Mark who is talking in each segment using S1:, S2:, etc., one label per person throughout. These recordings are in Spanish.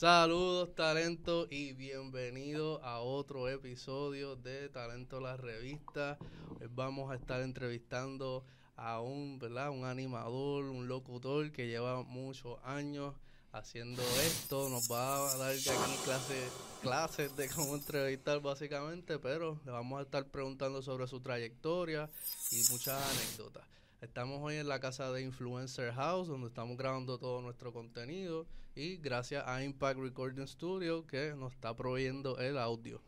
S1: Saludos, talento, y bienvenido a otro episodio de Talento la Revista. Hoy vamos a estar entrevistando a un, ¿verdad? un animador, un locutor que lleva muchos años haciendo esto. Nos va a dar aquí clases, clases de cómo entrevistar básicamente, pero le vamos a estar preguntando sobre su trayectoria y muchas anécdotas. Estamos hoy en la casa de Influencer House, donde estamos grabando todo nuestro contenido y gracias a Impact Recording Studio que nos está proveyendo el audio.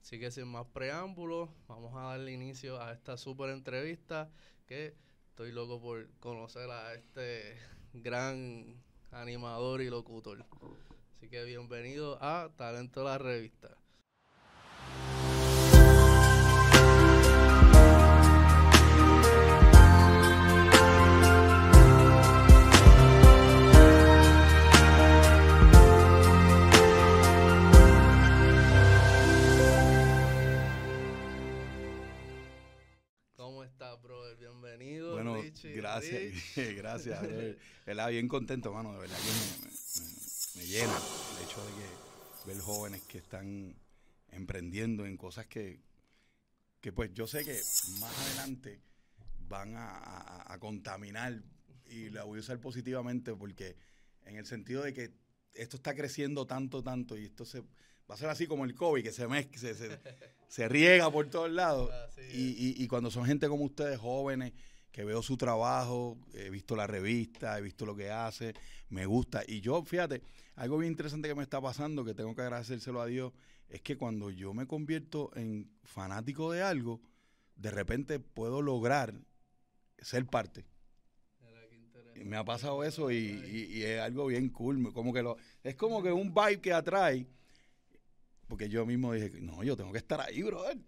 S1: Así que sin más preámbulos, vamos a darle inicio a esta super entrevista que estoy loco por conocer a este gran animador y locutor. Así que bienvenido a Talento la Revista. Estás, brother? Bienvenido.
S2: Bueno,
S1: Richie,
S2: gracias,
S1: Rich.
S2: gracias. brother. ¿Verdad? Bien contento, mano. De verdad que me, me- me llena el hecho de que ver jóvenes que están emprendiendo en cosas que, que pues yo sé que más adelante van a, a- a contaminar y la voy a usar positivamente porque en el sentido de que esto está creciendo tanto, tanto y esto se va a ser así como el COVID, que se mezcla, se, se, se riega por todos lados. Y, y- y cuando son gente como ustedes, jóvenes, que veo su trabajo, he visto la revista, he visto lo que hace, me gusta. Y yo, fíjate, algo bien interesante que me está pasando, que tengo que agradecérselo a Dios, es que cuando yo me convierto en fanático de algo, de repente puedo lograr ser parte. Y me ha pasado eso y, y- y es algo bien cool. Como que lo, es como que un vibe que atrae. Porque yo mismo dije, no, yo tengo que estar ahí, brother.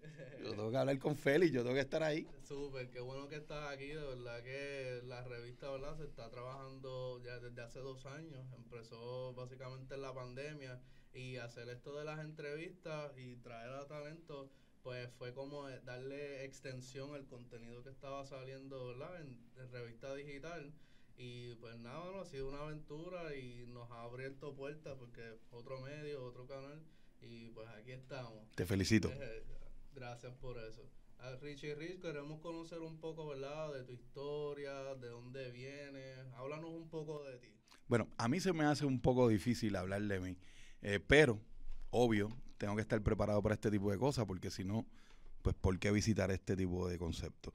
S2: Yo tengo que hablar con Félix, yo tengo que estar ahí.
S1: Súper, qué bueno que estás aquí, de verdad que la revista ¿verdad? se está trabajando ya desde hace dos años, empezó básicamente en la pandemia y hacer esto de las entrevistas y traer a talento, pues fue como darle extensión al contenido que estaba saliendo ¿verdad? En, revista digital y pues nada, no, ha sido una aventura y nos ha abierto puertas porque otro medio, otro canal y pues aquí estamos.
S2: Te felicito.
S1: Eh, Gracias por eso. A Richie Rich, queremos conocer un poco, ¿verdad? De tu historia, de dónde vienes. Háblanos un poco de ti.
S2: Bueno, a mí se me hace un poco difícil hablar de mí, eh, pero, obvio, tengo que estar preparado para este tipo de cosas, porque si no, pues, ¿por qué visitar este tipo de conceptos?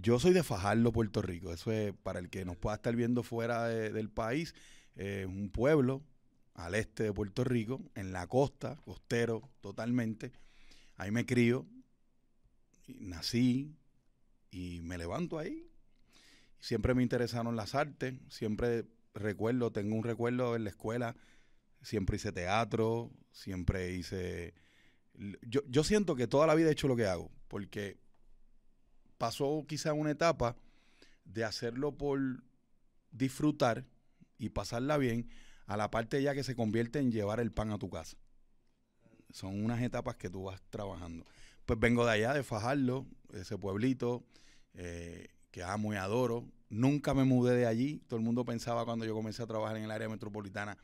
S2: Yo soy de Fajardo, Puerto Rico. Eso es para el que nos pueda estar viendo fuera de- del país, eh, un pueblo al este de Puerto Rico, en la costa, costero totalmente. Ahí me crío, y nací y me levanto ahí. Siempre me interesaron las artes, siempre recuerdo, tengo un recuerdo en la escuela, siempre hice teatro, siempre hice... Yo, yo siento que toda la vida he hecho lo que hago, porque pasó quizá una etapa de hacerlo por disfrutar y pasarla bien, a la parte ya que se convierte en llevar el pan a tu casa. Son unas etapas que tú vas trabajando. Pues vengo de allá, de Fajardo, ese pueblito, eh, que amo y adoro. Nunca me mudé de allí. Todo el mundo pensaba cuando yo comencé a trabajar en el área metropolitana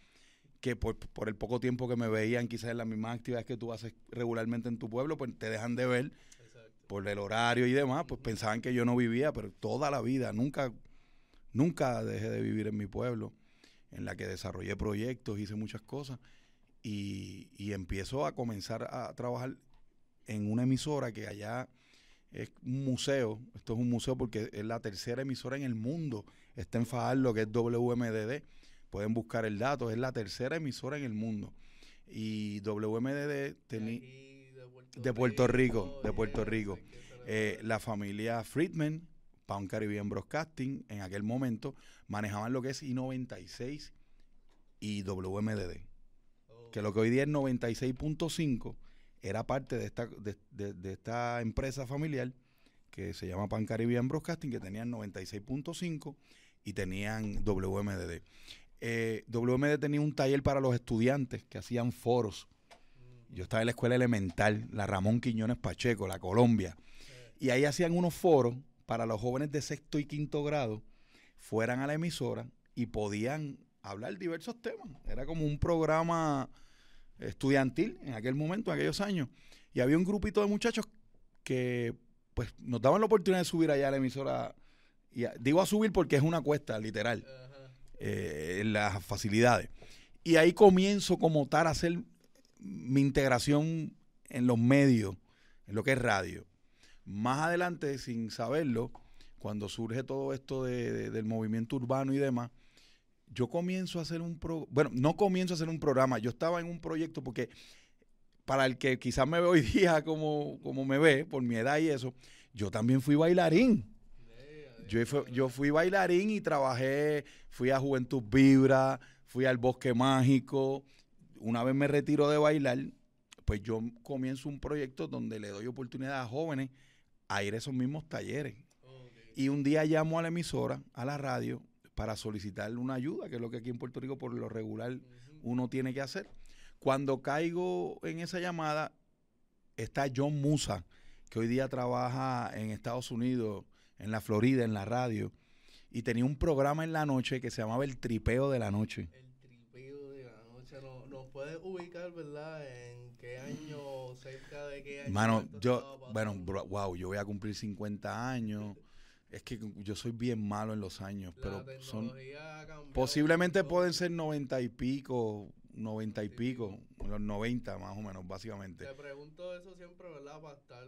S2: que por, por el poco tiempo que me veían, quizás en las mismas actividades que tú haces regularmente en tu pueblo, pues te dejan de ver por el horario y demás, pues pensaban que yo no vivía, pero toda la vida, nunca, nunca dejé de vivir en mi pueblo, en la que desarrollé proyectos, hice muchas cosas, y, y empiezo a comenzar a trabajar en una emisora que allá es un museo, esto es un museo porque es la tercera emisora en el mundo, está en Fajardo, que es WMDD, pueden buscar el dato, es la tercera emisora en el mundo, y WMDD tenía
S1: de Puerto,
S2: de Puerto Rico, de Puerto Rico.
S1: que celebrar.
S2: eh, la familia Friedman, Pound Caribbean Broadcasting, en aquel momento manejaban lo que es I-96 y WMDD.
S1: Oh,
S2: Que lo que hoy día es 96.5 era parte de esta, de, de- de esta empresa familiar que se llama Pan Caribbean Broadcasting, que tenían 96.5 y tenían WMDD. Eh, WMD tenía un taller para los estudiantes que hacían foros. Yo estaba en la escuela elemental, la Ramón Quiñones Pacheco, la Colombia. Y ahí hacían unos foros para los jóvenes de sexto y quinto grado, fueran a la emisora y podían hablar diversos temas. Era como un programa estudiantil en aquel momento, en aquellos años. Y había un grupito de muchachos que pues nos daban la oportunidad de subir allá a la emisora. Y digo a subir porque es una cuesta, literal, eh, las facilidades. Y ahí comienzo como tal a hacer mi integración en los medios, en lo que es radio. Más adelante, sin saberlo, cuando surge todo esto del movimiento urbano y demás, yo comienzo a hacer un pro, bueno, no comienzo a hacer un programa, yo estaba en un proyecto porque para el que quizás me ve hoy día como, como me ve, por mi edad y eso, yo también fui bailarín. Yo, yo fui bailarín y trabajé, fui a Juventud Vibra, fui al Bosque Mágico. Una vez me retiro de bailar, pues yo comienzo un proyecto donde le doy oportunidad a jóvenes a ir a esos mismos talleres. Y un día llamo a la emisora, a la radio, para solicitarle una ayuda, que es lo que aquí en Puerto Rico por lo regular uno tiene que hacer. Cuando caigo en esa llamada, está John Musa, que hoy día trabaja en Estados Unidos, en la Florida, en la radio, y tenía un programa en la noche que se llamaba El Tripeo de la Noche.
S1: La Noche, ¿nos puedes ubicar, verdad? ¿En qué año, cerca de qué año?
S2: Mano, yo, bueno, wow, yo voy a cumplir 50 años. Es que yo soy bien malo en los años, pero son posiblemente pueden ser noventa y pico, noventa y pico, los noventa más o menos, básicamente.
S1: Te pregunto eso siempre, ¿verdad? Para estar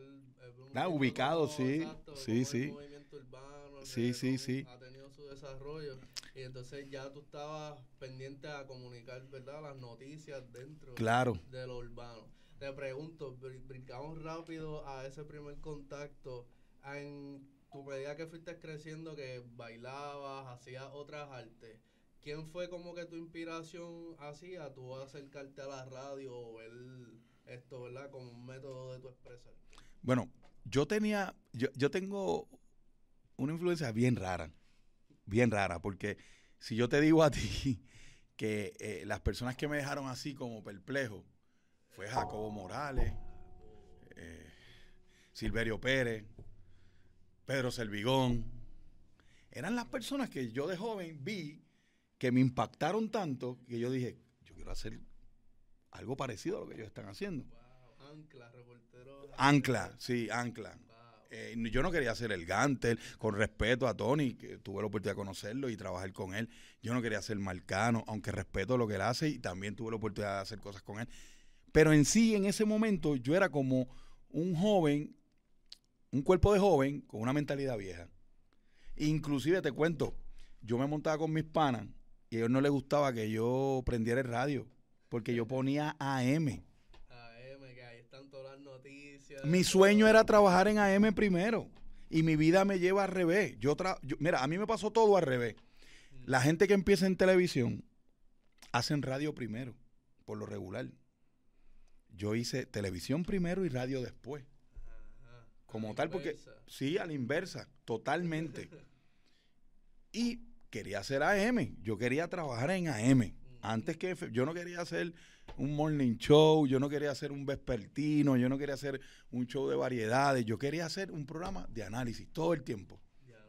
S2: ah, ubicado, sí, sí, sí.
S1: El movimiento urbano,
S2: sí, sí, sí.
S1: Ha tenido su desarrollo y entonces ya tú estabas pendiente a comunicar, ¿verdad? Las noticias dentro
S2: claro.
S1: de lo urbano. Te pregunto, brincamos rápido a ese primer contacto. En tu medida que fuiste creciendo, que bailabas, hacías otras artes, ¿quién fue como que tu inspiración hacía tú acercarte a la radio o ver esto, ¿verdad? Como un método de tu expresar.
S2: Bueno, yo tenía, yo, yo tengo una influencia bien rara, bien rara, porque si yo te digo a ti que eh, las personas que me dejaron así como perplejo fue Jacobo Morales, eh, Silverio Pérez, Pedro Selvigón. Eran las personas que yo de joven vi que me impactaron tanto que yo dije, yo quiero hacer algo parecido a lo que ellos están haciendo.
S1: Ancla, reportero.
S2: Ancla, sí, Ancla. Eh, yo no quería ser el Gantel, con respeto a Tony, que tuve la oportunidad de conocerlo y trabajar con él. Yo no quería ser Marcano, aunque respeto lo que él hace y también tuve la oportunidad de hacer cosas con él. Pero en sí, en ese momento, yo era como un joven un cuerpo de joven con una mentalidad vieja. Inclusive te cuento, yo me montaba con mis panas y a ellos no les gustaba que yo prendiera el radio, porque yo ponía AM. AM,
S1: que ahí están todas las noticias.
S2: Mi sueño era trabajar en AM primero y mi vida me lleva al revés. Yo, mira, a mí me pasó todo al revés. La gente que empieza en televisión hacen radio primero, por lo regular. Yo hice televisión primero y radio después como tal, porque sí, a la inversa, totalmente. y quería hacer AM, yo quería trabajar en AM. Antes que yo no quería hacer un morning show, yo no quería hacer un vespertino, yo no quería hacer un show de variedades, yo quería hacer un programa de análisis todo el tiempo,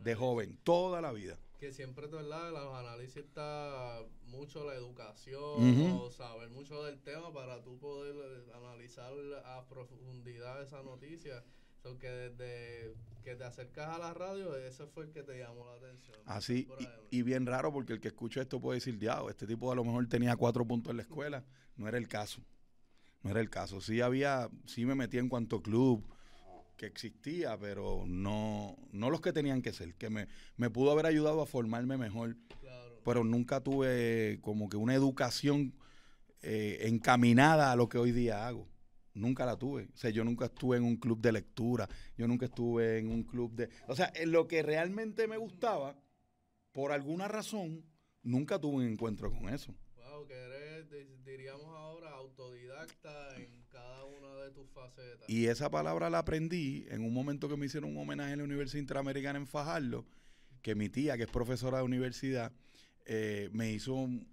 S2: de joven, toda la vida.
S1: Que siempre, ¿verdad? Los análisis está mucho la educación o saber mucho del tema para tú poder analizar a profundidad esa noticia que desde que te acercas a la radio, ese fue el que te llamó la atención.
S2: Así, y, bien raro porque el que escucha esto puede decir, diablo, este tipo a lo mejor tenía cuatro puntos en la escuela. No era el caso. No era el caso. Sí había, sí me metí en cuanto club que existía, pero no, no los que tenían que ser, que me, me pudo haber ayudado a formarme mejor. Pero nunca tuve como que una educación eh, encaminada a lo que hoy día hago nunca la tuve. O sea, yo nunca estuve en un club de lectura, yo nunca estuve en un club de... O sea, en lo que realmente me gustaba, por alguna razón, nunca tuve un encuentro con eso.
S1: Wow, que eres, diríamos ahora, autodidacta en cada una de tus facetas.
S2: Y esa palabra la aprendí en un momento que me hicieron un homenaje en la Universidad Interamericana en Fajardo, que mi tía, que es profesora de universidad, eh, me hizo un,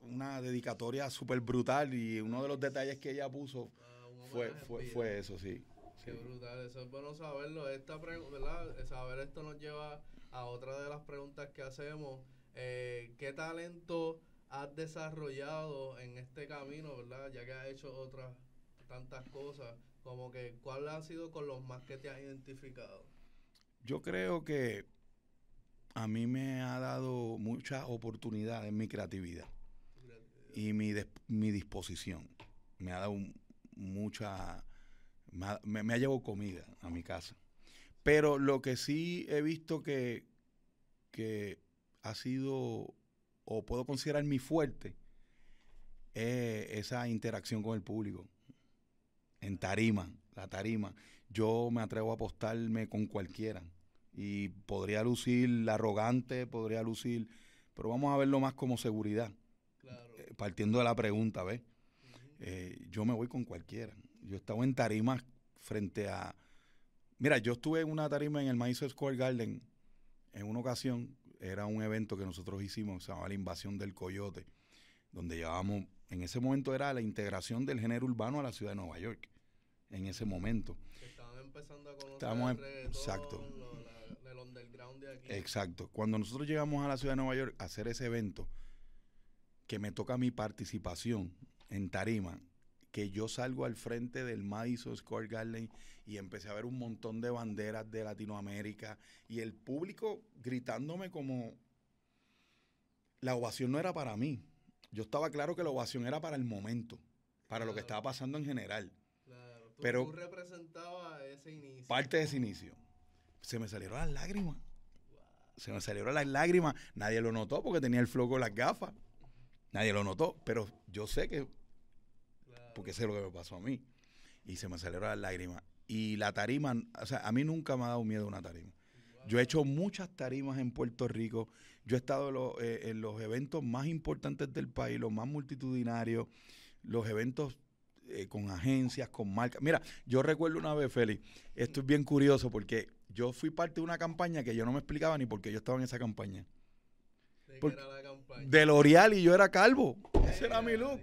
S2: una dedicatoria súper brutal y uno de los detalles que ella puso ah, fue, fue, fue, eso, sí.
S1: Qué brutal, eso es bueno saberlo. Esta ¿verdad? Saber esto nos lleva a otra de las preguntas que hacemos. Eh, ¿Qué talento has desarrollado en este camino, verdad? Ya que has hecho otras tantas cosas, como que ¿cuál ha sido con los más que te has identificado?
S2: Yo creo que a mí me ha dado mucha oportunidad en mi creatividad y mi, mi disposición. Me ha dado mucha... Me ha, me, ha llevado comida a mi casa. Pero lo que sí he visto que, que ha sido, o puedo considerar mi fuerte, es esa interacción con el público. En tarima, la tarima. Yo me atrevo a apostarme con cualquiera. Y podría lucir arrogante, podría lucir, pero vamos a verlo más como seguridad. Partiendo de la pregunta, ¿ves? Eh, yo me voy con cualquiera. Yo he estado en tarimas frente a... Mira, yo estuve en una tarima en el Maíz Square Garden en una ocasión. Era un evento que nosotros hicimos, se llamaba La Invasión del Coyote, donde llevábamos, en ese momento era la integración del género urbano a la ciudad de Nueva York, en ese momento.
S1: Estaban empezando a conocer
S2: Estábamos exacto.
S1: underground de aquí.
S2: Exacto. Cuando nosotros llegamos a la ciudad de Nueva York a hacer ese evento, que me toca mi participación en tarima, que yo salgo al frente del Madison Square Garden y empecé a ver un montón de banderas de Latinoamérica y el público gritándome como la ovación no era para mí. Yo estaba claro que la ovación era para el momento, para lo que estaba pasando en general.
S1: Claro. Tú,
S2: Pero
S1: tú representabas ese inicio.
S2: Parte de ese inicio. Se me salieron las lágrimas. Se me salieron las lágrimas. Nadie lo notó porque tenía el flow con las gafas. Nadie lo notó, pero yo sé que, porque sé lo que me pasó a mí. Y se me salieron las lágrimas. Y la tarima, o sea, a mí nunca me ha dado miedo una tarima. Yo he hecho muchas tarimas en Puerto Rico. Yo he estado eh, en los, eventos más importantes del país, los más multitudinarios, los eventos eh, con agencias, con marcas. Mira, yo recuerdo una vez, Félix, esto es bien curioso porque yo fui parte de una campaña que yo no me explicaba ni por qué yo estaba en esa campaña. ¿De, L'Oreal y yo era calvo. Ese era mi look.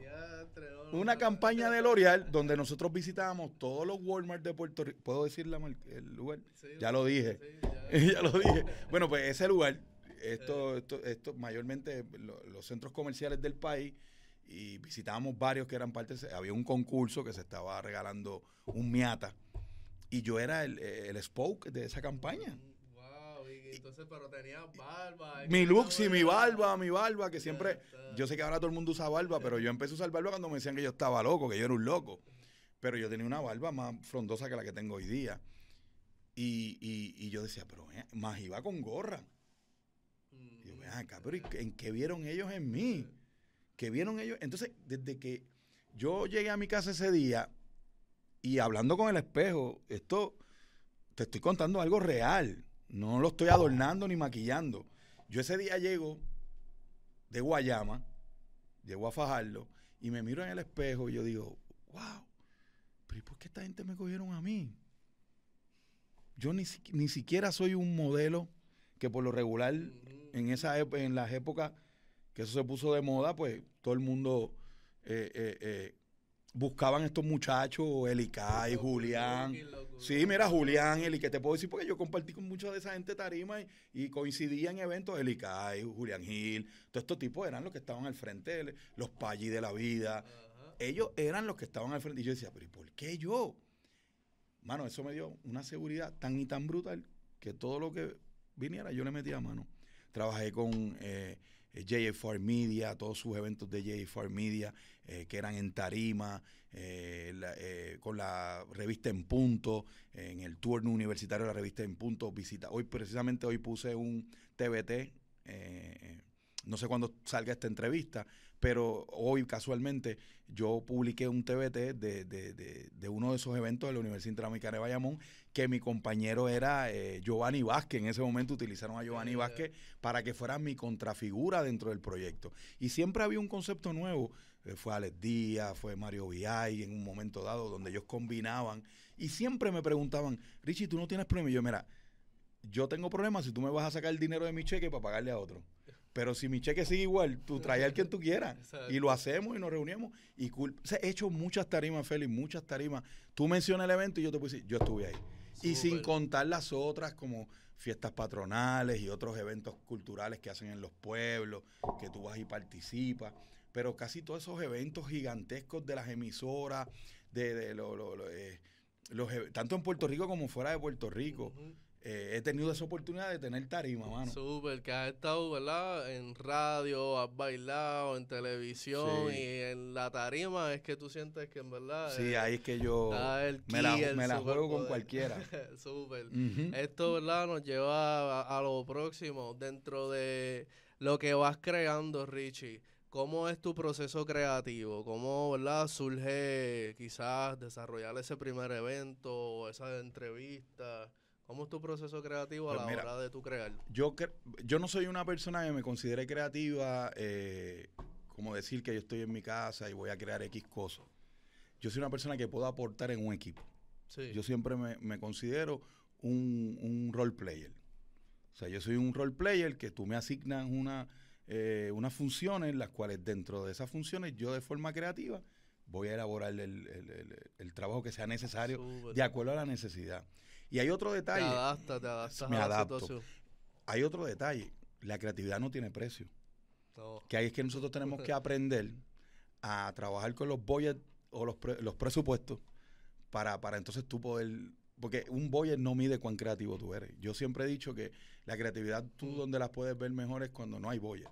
S2: Una campaña de L'Oreal donde nosotros visitábamos todos los Walmart de Puerto Rico. ¿Puedo decir el lugar? ya lo dije. ya. lo dije. Bueno, pues ese lugar, esto, esto, esto mayormente los centros comerciales del país y visitábamos varios que eran parte, había un concurso que se estaba regalando un Miata y yo era el, el spoke de esa campaña.
S1: Entonces, pero tenía barba.
S2: Mi look, sí, mi barba, mi barba, que siempre. Yo sé que ahora todo el mundo usa barba, pero yo empecé a usar barba cuando me decían que yo estaba loco, que yo era un loco. Pero yo tenía una barba más frondosa que la que tengo hoy día. Y, y, yo decía, pero eh, más iba con gorra. Y yo, vean acá, pero ¿en qué vieron ellos en mí? ¿Qué vieron ellos? Entonces, desde que yo llegué a mi casa ese día y hablando con el espejo, esto, te estoy contando algo real. No lo estoy adornando ni maquillando. Yo ese día llego de Guayama, llego a Fajardo y me miro en el espejo y yo digo, wow, pero ¿y por qué esta gente me cogieron a mí? Yo ni, ni siquiera soy un modelo que por lo regular en, esa, en las épocas que eso se puso de moda, pues todo el mundo eh, eh, eh, buscaban estos muchachos, y Julián. Sí, mira, Julián, Eli, que te puedo decir porque yo compartí con mucha de esa gente tarima y, coincidía en eventos, Elicay, Julián Gil, todos estos tipos eran los que estaban al frente, los Paggi de la vida. Ellos eran los que estaban al frente. Y yo decía, pero ¿y por qué yo? Mano, eso me dio una seguridad tan y tan brutal que todo lo que viniera yo le metía mano. Trabajé con eh, eh, JFR Media, todos sus eventos de JFR Media, eh, que eran en Tarima, eh, con la revista En Punto, en el turno universitario de la revista En Punto, visita. Hoy, precisamente hoy puse un TBT, no sé cuándo salga esta entrevista, pero hoy casualmente yo publiqué un TBT de, de, de, uno de esos eventos de la Universidad Interamericana de Bayamón, que mi compañero era eh, Giovanni Vázquez. En ese momento utilizaron a Giovanni Vázquez para que fuera mi contrafigura dentro del proyecto. Y siempre había un concepto nuevo. Eh, fue Alex Díaz, fue Mario Viay en un momento dado, donde ellos combinaban. Y siempre me preguntaban, Richie, ¿tú no tienes problema? Y yo, mira, yo tengo problemas si tú me vas a sacar el dinero de mi cheque para pagarle a otro. Pero si mi cheque sigue igual, tú traes al quien tú quieras. Y lo hacemos y nos reunimos. Y he hecho muchas tarimas, Félix, muchas tarimas. Tú mencionas el evento y yo te puedo decir, yo estuve ahí. Y sin contar las otras como fiestas patronales y otros eventos culturales que hacen en los pueblos, que tú vas y participas. Pero casi todos esos eventos gigantescos de las emisoras, de, de lo- lo- lo, eh, los, e- tanto en Puerto Rico como fuera de Puerto Rico. Eh, he tenido esa oportunidad de tener tarima, mano.
S1: Súper, que has estado, ¿verdad? En radio, has bailado, en televisión
S2: Sí.
S1: y en la tarima es que tú sientes que en verdad...
S2: Sí,
S1: eh,
S2: ahí es que yo me la, me juego con cualquiera.
S1: Súper. Esto, ¿verdad? Nos lleva a, a lo próximo. Dentro de lo que vas creando, Richie, ¿cómo es tu proceso creativo? ¿Cómo, ¿verdad? Surge quizás desarrollar ese primer evento o esa entrevista? ¿Cómo es tu proceso creativo a
S2: Pues
S1: la
S2: mira,
S1: hora de tu crear?
S2: Yo, cre- yo no soy una persona que me considere creativa, eh, como decir que yo estoy en mi casa y voy a crear X cosas. Yo soy una persona que puedo aportar en un equipo.
S1: Sí.
S2: Yo siempre me, me considero un, un role player. O sea, yo soy un role player que tú me asignas una, eh, unas funciones, las cuales dentro de esas funciones yo de forma creativa voy a elaborar el, el- el- el trabajo que sea necesario
S1: Súper.
S2: de acuerdo a la necesidad. Y hay otro
S1: Te
S2: detalle.
S1: adaptas, te adaptas
S2: Me
S1: a la
S2: adapto.
S1: situación.
S2: Hay otro detalle. La creatividad no tiene precio.
S1: No.
S2: Que ahí es que nosotros tenemos que aprender a trabajar con los budgets o los, pre- los presupuestos para, para entonces tú poder... Porque un budget no mide cuán creativo tú eres. Yo siempre he dicho que la creatividad tú
S1: Mm.
S2: donde las puedes ver mejor es cuando no hay budget.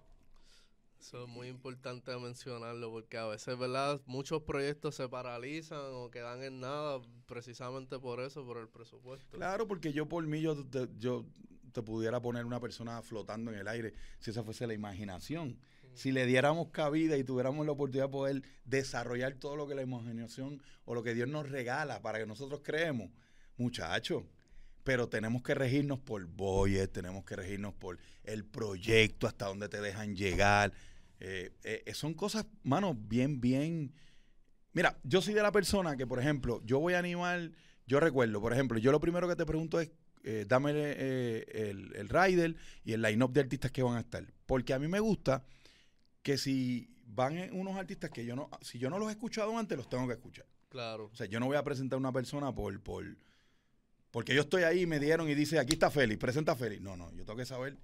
S1: Eso es muy importante mencionarlo porque a veces, ¿verdad? Muchos proyectos se paralizan o quedan en nada precisamente por eso, por el presupuesto.
S2: Claro, porque yo por mí yo te, yo te pudiera poner una persona flotando en el aire si esa fuese la imaginación. Si le diéramos cabida y tuviéramos la oportunidad de poder desarrollar todo lo que la imaginación o lo que Dios nos regala para que nosotros creemos, muchachos. Pero tenemos que regirnos por Boyes, tenemos que regirnos por el proyecto, hasta dónde te dejan llegar. Eh, eh, son cosas, mano, bien, bien. Mira, yo soy de la persona que, por ejemplo, yo voy a animar, yo recuerdo, por ejemplo, yo lo primero que te pregunto es, eh, dame el, el rider y el line-up de artistas que van a estar. Porque a mí me gusta que si van unos artistas que yo no, si yo no los he escuchado antes, los tengo que escuchar.
S1: Claro.
S2: O sea, yo no voy a presentar a una persona por, por porque yo estoy ahí y me dieron y dice, aquí está Félix, presenta a Félix. No, no, yo tengo que saber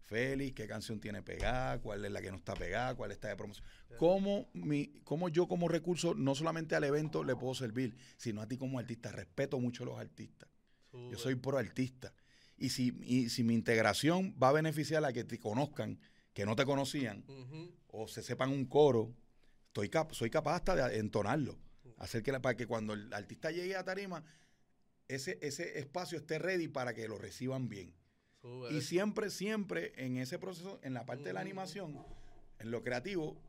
S2: Félix, qué canción tiene pegada, cuál es la que no está pegada, cuál está de promoción. Cómo, mi, cómo yo como recurso, no solamente al evento le puedo servir, sino a ti como artista. Respeto mucho a los artistas. Yo soy pro artista. Y si, y si mi integración va a beneficiar a que te conozcan, que no te conocían, o se sepan un coro, estoy cap- soy capaz hasta de entonarlo. Hacer que la- para que cuando el artista llegue a tarima, ese, ese espacio esté ready para que lo reciban bien. Y siempre, siempre en ese proceso, en la parte de la animación, en lo creativo,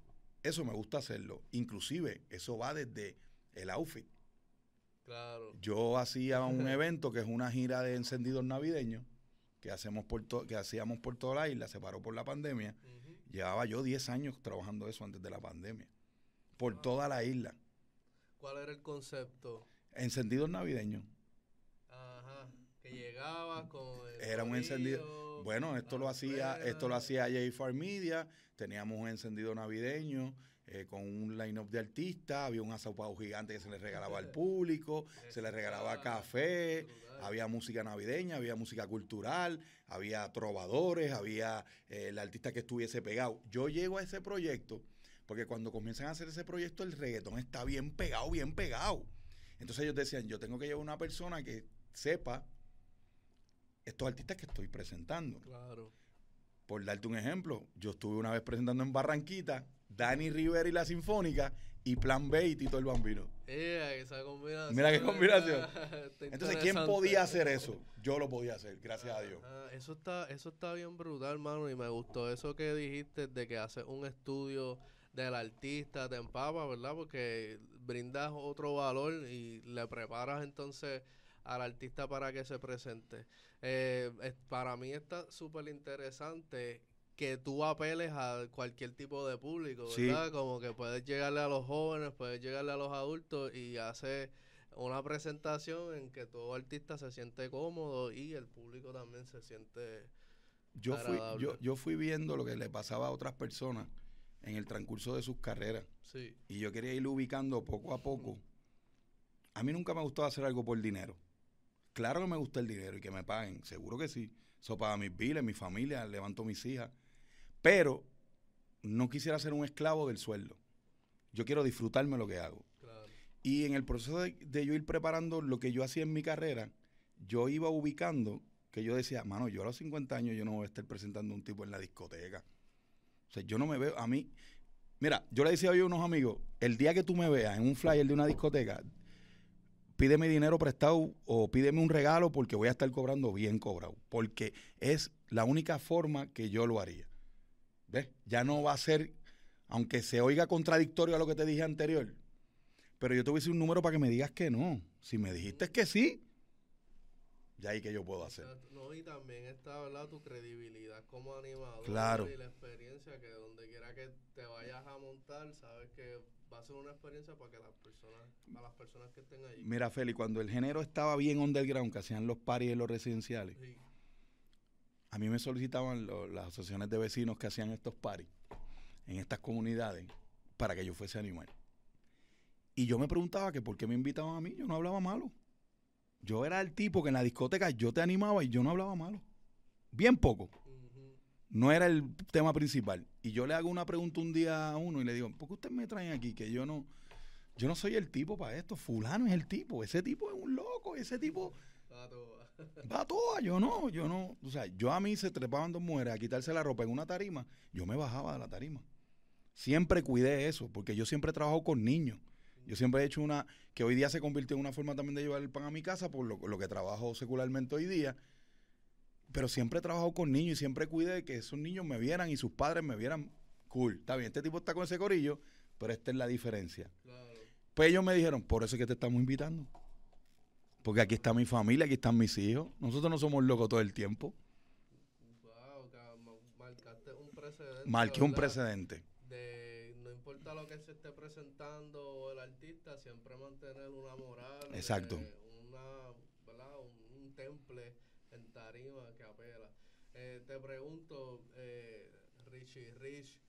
S2: eso me gusta hacerlo. Inclusive, eso va desde el outfit.
S1: Claro.
S2: Yo hacía un evento que es una gira de encendidos navideños que hacemos por to- que hacíamos por toda la isla, se paró por la pandemia. Llevaba yo 10 años trabajando eso antes de la pandemia. Por toda la isla.
S1: ¿Cuál era el concepto?
S2: Encendidos navideños.
S1: Llegabas con el
S2: Era un encendido. Bueno, esto lo hacía, esto lo hacía J Far Media. Teníamos un encendido navideño eh, con un line-up de artistas. Había un asopado gigante que se le regalaba al público. se le regalaba café. Había música navideña, había música cultural, había trovadores, había eh, el artista que estuviese pegado. Yo llego a ese proyecto porque cuando comienzan a hacer ese proyecto el reggaetón está bien pegado, bien pegado. Entonces ellos decían, yo tengo que llevar una persona que sepa estos artistas que estoy presentando.
S1: Claro.
S2: Por darte un ejemplo, yo estuve una vez presentando en Barranquita, Dani Rivera y la Sinfónica y Plan B y Tito el Bambino.
S1: Eh, esa combinación.
S2: Mira qué combinación. Entonces, ¿quién podía hacer eso? Yo lo podía hacer, gracias a Dios.
S1: Eso está, eso está bien brutal, mano, y me gustó eso que dijiste de que haces un estudio del artista, te empapa, ¿verdad? Porque brindas otro valor y le preparas entonces al artista para que se presente. Eh, es- para mí está súper interesante que tú apeles a cualquier tipo de público,
S2: Sí.
S1: ¿verdad? Como que puedes llegarle a los jóvenes, puedes llegarle a los adultos y hacer una presentación en que todo artista se siente cómodo y el público también se siente
S2: Yo fui, yo, yo fui viendo lo que le pasaba a otras personas en el transcurso de sus carreras
S1: sí
S2: y yo quería ir ubicando poco a poco. A mí nunca me gustó hacer algo por dinero. Claro que me gusta el dinero y que me paguen, seguro que sí. Eso paga mis biles, mi familia, levanto mis hijas. Pero no quisiera ser un esclavo del sueldo. Yo quiero disfrutarme lo que hago.
S1: Claro.
S2: Y en el proceso de, de yo ir preparando lo que yo hacía en mi carrera, yo iba ubicando que yo decía, mano, yo a los 50 años yo no voy a estar presentando un tipo en la discoteca. O sea, yo no me veo, a mí, mira, yo le decía hoy a unos amigos, el día que tú me veas en un flyer de una discoteca, pídeme dinero prestado o pídeme un regalo porque voy a estar cobrando bien cobrado. Porque es la única forma que yo lo haría. ¿Ves? Ya no va a ser, aunque se oiga contradictorio a lo que te dije anterior, pero yo te voy a decir un número para que me digas que no. Si me dijiste que sí, ya ahí que yo puedo hacer.
S1: No, y también está, ¿verdad? Tu credibilidad como animador.
S2: Claro.
S1: Y la experiencia que donde quiera que te vayas a montar, sabes que va a ser una experiencia para que las personas, para las personas que estén allí.
S2: Mira, Feli, cuando el género estaba bien underground, que hacían los paris en los residenciales,
S1: Sí.
S2: a mí me solicitaban lo- las asociaciones de vecinos que hacían estos paris en estas comunidades para que yo fuese animal. Y yo me preguntaba que por qué me invitaban a mí, yo no hablaba malo. Yo era el tipo que en la discoteca yo te animaba y yo no hablaba malo. Bien poco. No era el tema principal. Y yo le hago una pregunta un día a uno y le digo, ¿por qué ustedes me traen aquí? Que yo no, yo no soy el tipo para esto. Fulano es el tipo. Ese tipo es un loco. Ese tipo
S1: Ah, tú-
S2: va a. Yo no, yo no. O sea, yo a mí se trepaban dos mujeres a quitarse la ropa en una tarima. Yo me bajaba de la tarima. Siempre cuidé eso, porque yo siempre he trabajado con niños. Yo siempre he hecho una, que hoy día se convirtió en una forma también de llevar el pan a mi casa, por lo, lo que trabajo secularmente hoy día. Pero siempre he trabajado con niños y siempre cuidé de que esos niños me vieran y sus padres me vieran cool. Está bien, este tipo está con ese corillo, pero esta es la diferencia.
S1: claro.
S2: Pues ellos me dijeron, por eso es que te estamos invitando. Porque aquí está mi familia, aquí están mis hijos. Nosotros no somos locos todo el tiempo.
S1: Wow, ca- ma- marcaste un precedente.
S2: Marqué un precedente.
S1: Importa lo que se esté presentando o el artista, siempre mantener una moral.
S2: Exacto.
S1: eh, una, ¿verdad? Un, un temple en tarima que apela. Eh, te pregunto, eh, Richie Rich,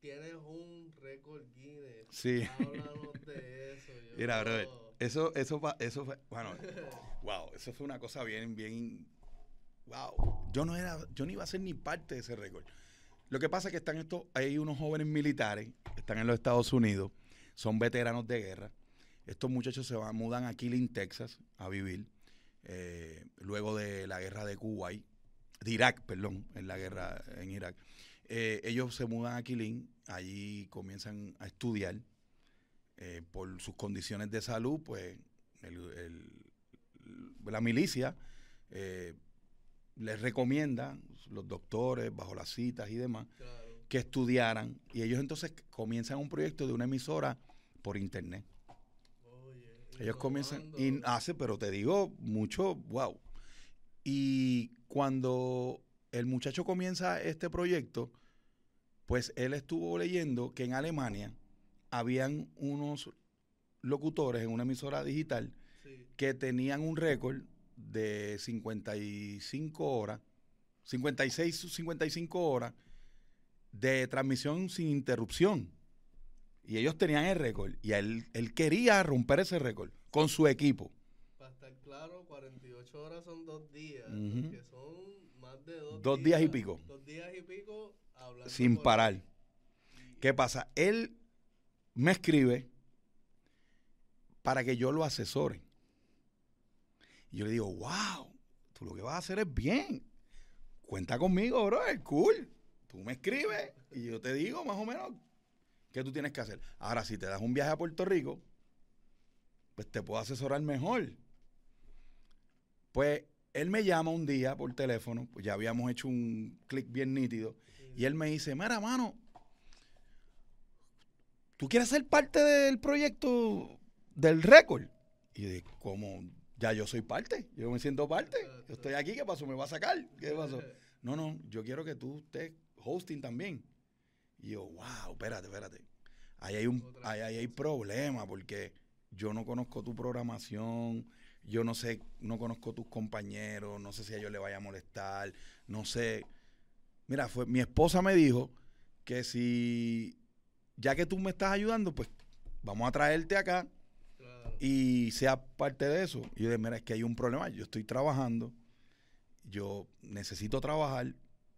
S1: tienes un récord Guinness.
S2: Sí.
S1: Háblanos de eso. yo-
S2: Mira, brother, eso, eso, eso fue, bueno, wow, eso fue una cosa bien, bien, wow. Yo no era, yo no iba a ser ni parte de ese récord. Lo que pasa es que están estos, hay unos jóvenes militares, están en los Estados Unidos, son veteranos de guerra. Estos muchachos se van, mudan a Killing, Texas, a vivir, eh, luego de la guerra de Kuwait, de Irak, perdón, en la guerra en Irak. Eh, ellos se mudan a Killing, allí comienzan a estudiar. eh, por sus condiciones de salud, pues la milicia eh, les recomienda, los doctores, bajo las citas y demás,
S1: Claro.
S2: que estudiaran. Y ellos entonces comienzan un proyecto de una emisora por internet. Ellos comienzan, y hace, pero te digo, mucho, wow. Y cuando el muchacho comienza este proyecto, pues él estuvo leyendo que en Alemania habían unos locutores en una emisora digital
S1: Sí.
S2: que tenían un récord de 55 horas, 56, 55 horas de transmisión sin interrupción. Y ellos tenían el récord. Y él, él quería romper ese récord con su equipo.
S1: Para estar claro, 48 horas son dos días, que son más de dos,
S2: Dos días y pico.
S1: Dos días y pico hablando
S2: Sin parar.
S1: ahí.
S2: ¿Qué pasa? Él me escribe para que yo lo asesore. Y yo le digo, wow, tú lo que vas a hacer es bien. Cuenta conmigo, bro, es cool. Tú me escribes y yo te digo más o menos qué tú tienes que hacer. Ahora, si te das un viaje a Puerto Rico, pues te puedo asesorar mejor. Pues él me llama un día por teléfono, pues ya habíamos hecho un clic bien nítido, y él me dice, mira, mano, ¿tú quieres ser parte del proyecto del récord? Y de como ya yo soy parte, yo me siento parte, yo estoy aquí, ¿qué pasó? ¿Me va a sacar? ¿Qué pasó? No, no, yo quiero que tú estés hosting también. Y yo, wow, espérate, espérate. Ahí hay un, ahí, ahí hay problema porque yo no conozco tu programación, yo no sé, no conozco tus compañeros, no sé si a ellos les vaya a molestar, no sé. Mira, fue, mi esposa me dijo que si, ya que tú me estás ayudando, pues vamos a traerte acá. Y sea parte de eso. Y yo dije, mira, es que hay un problema, yo estoy trabajando, yo necesito trabajar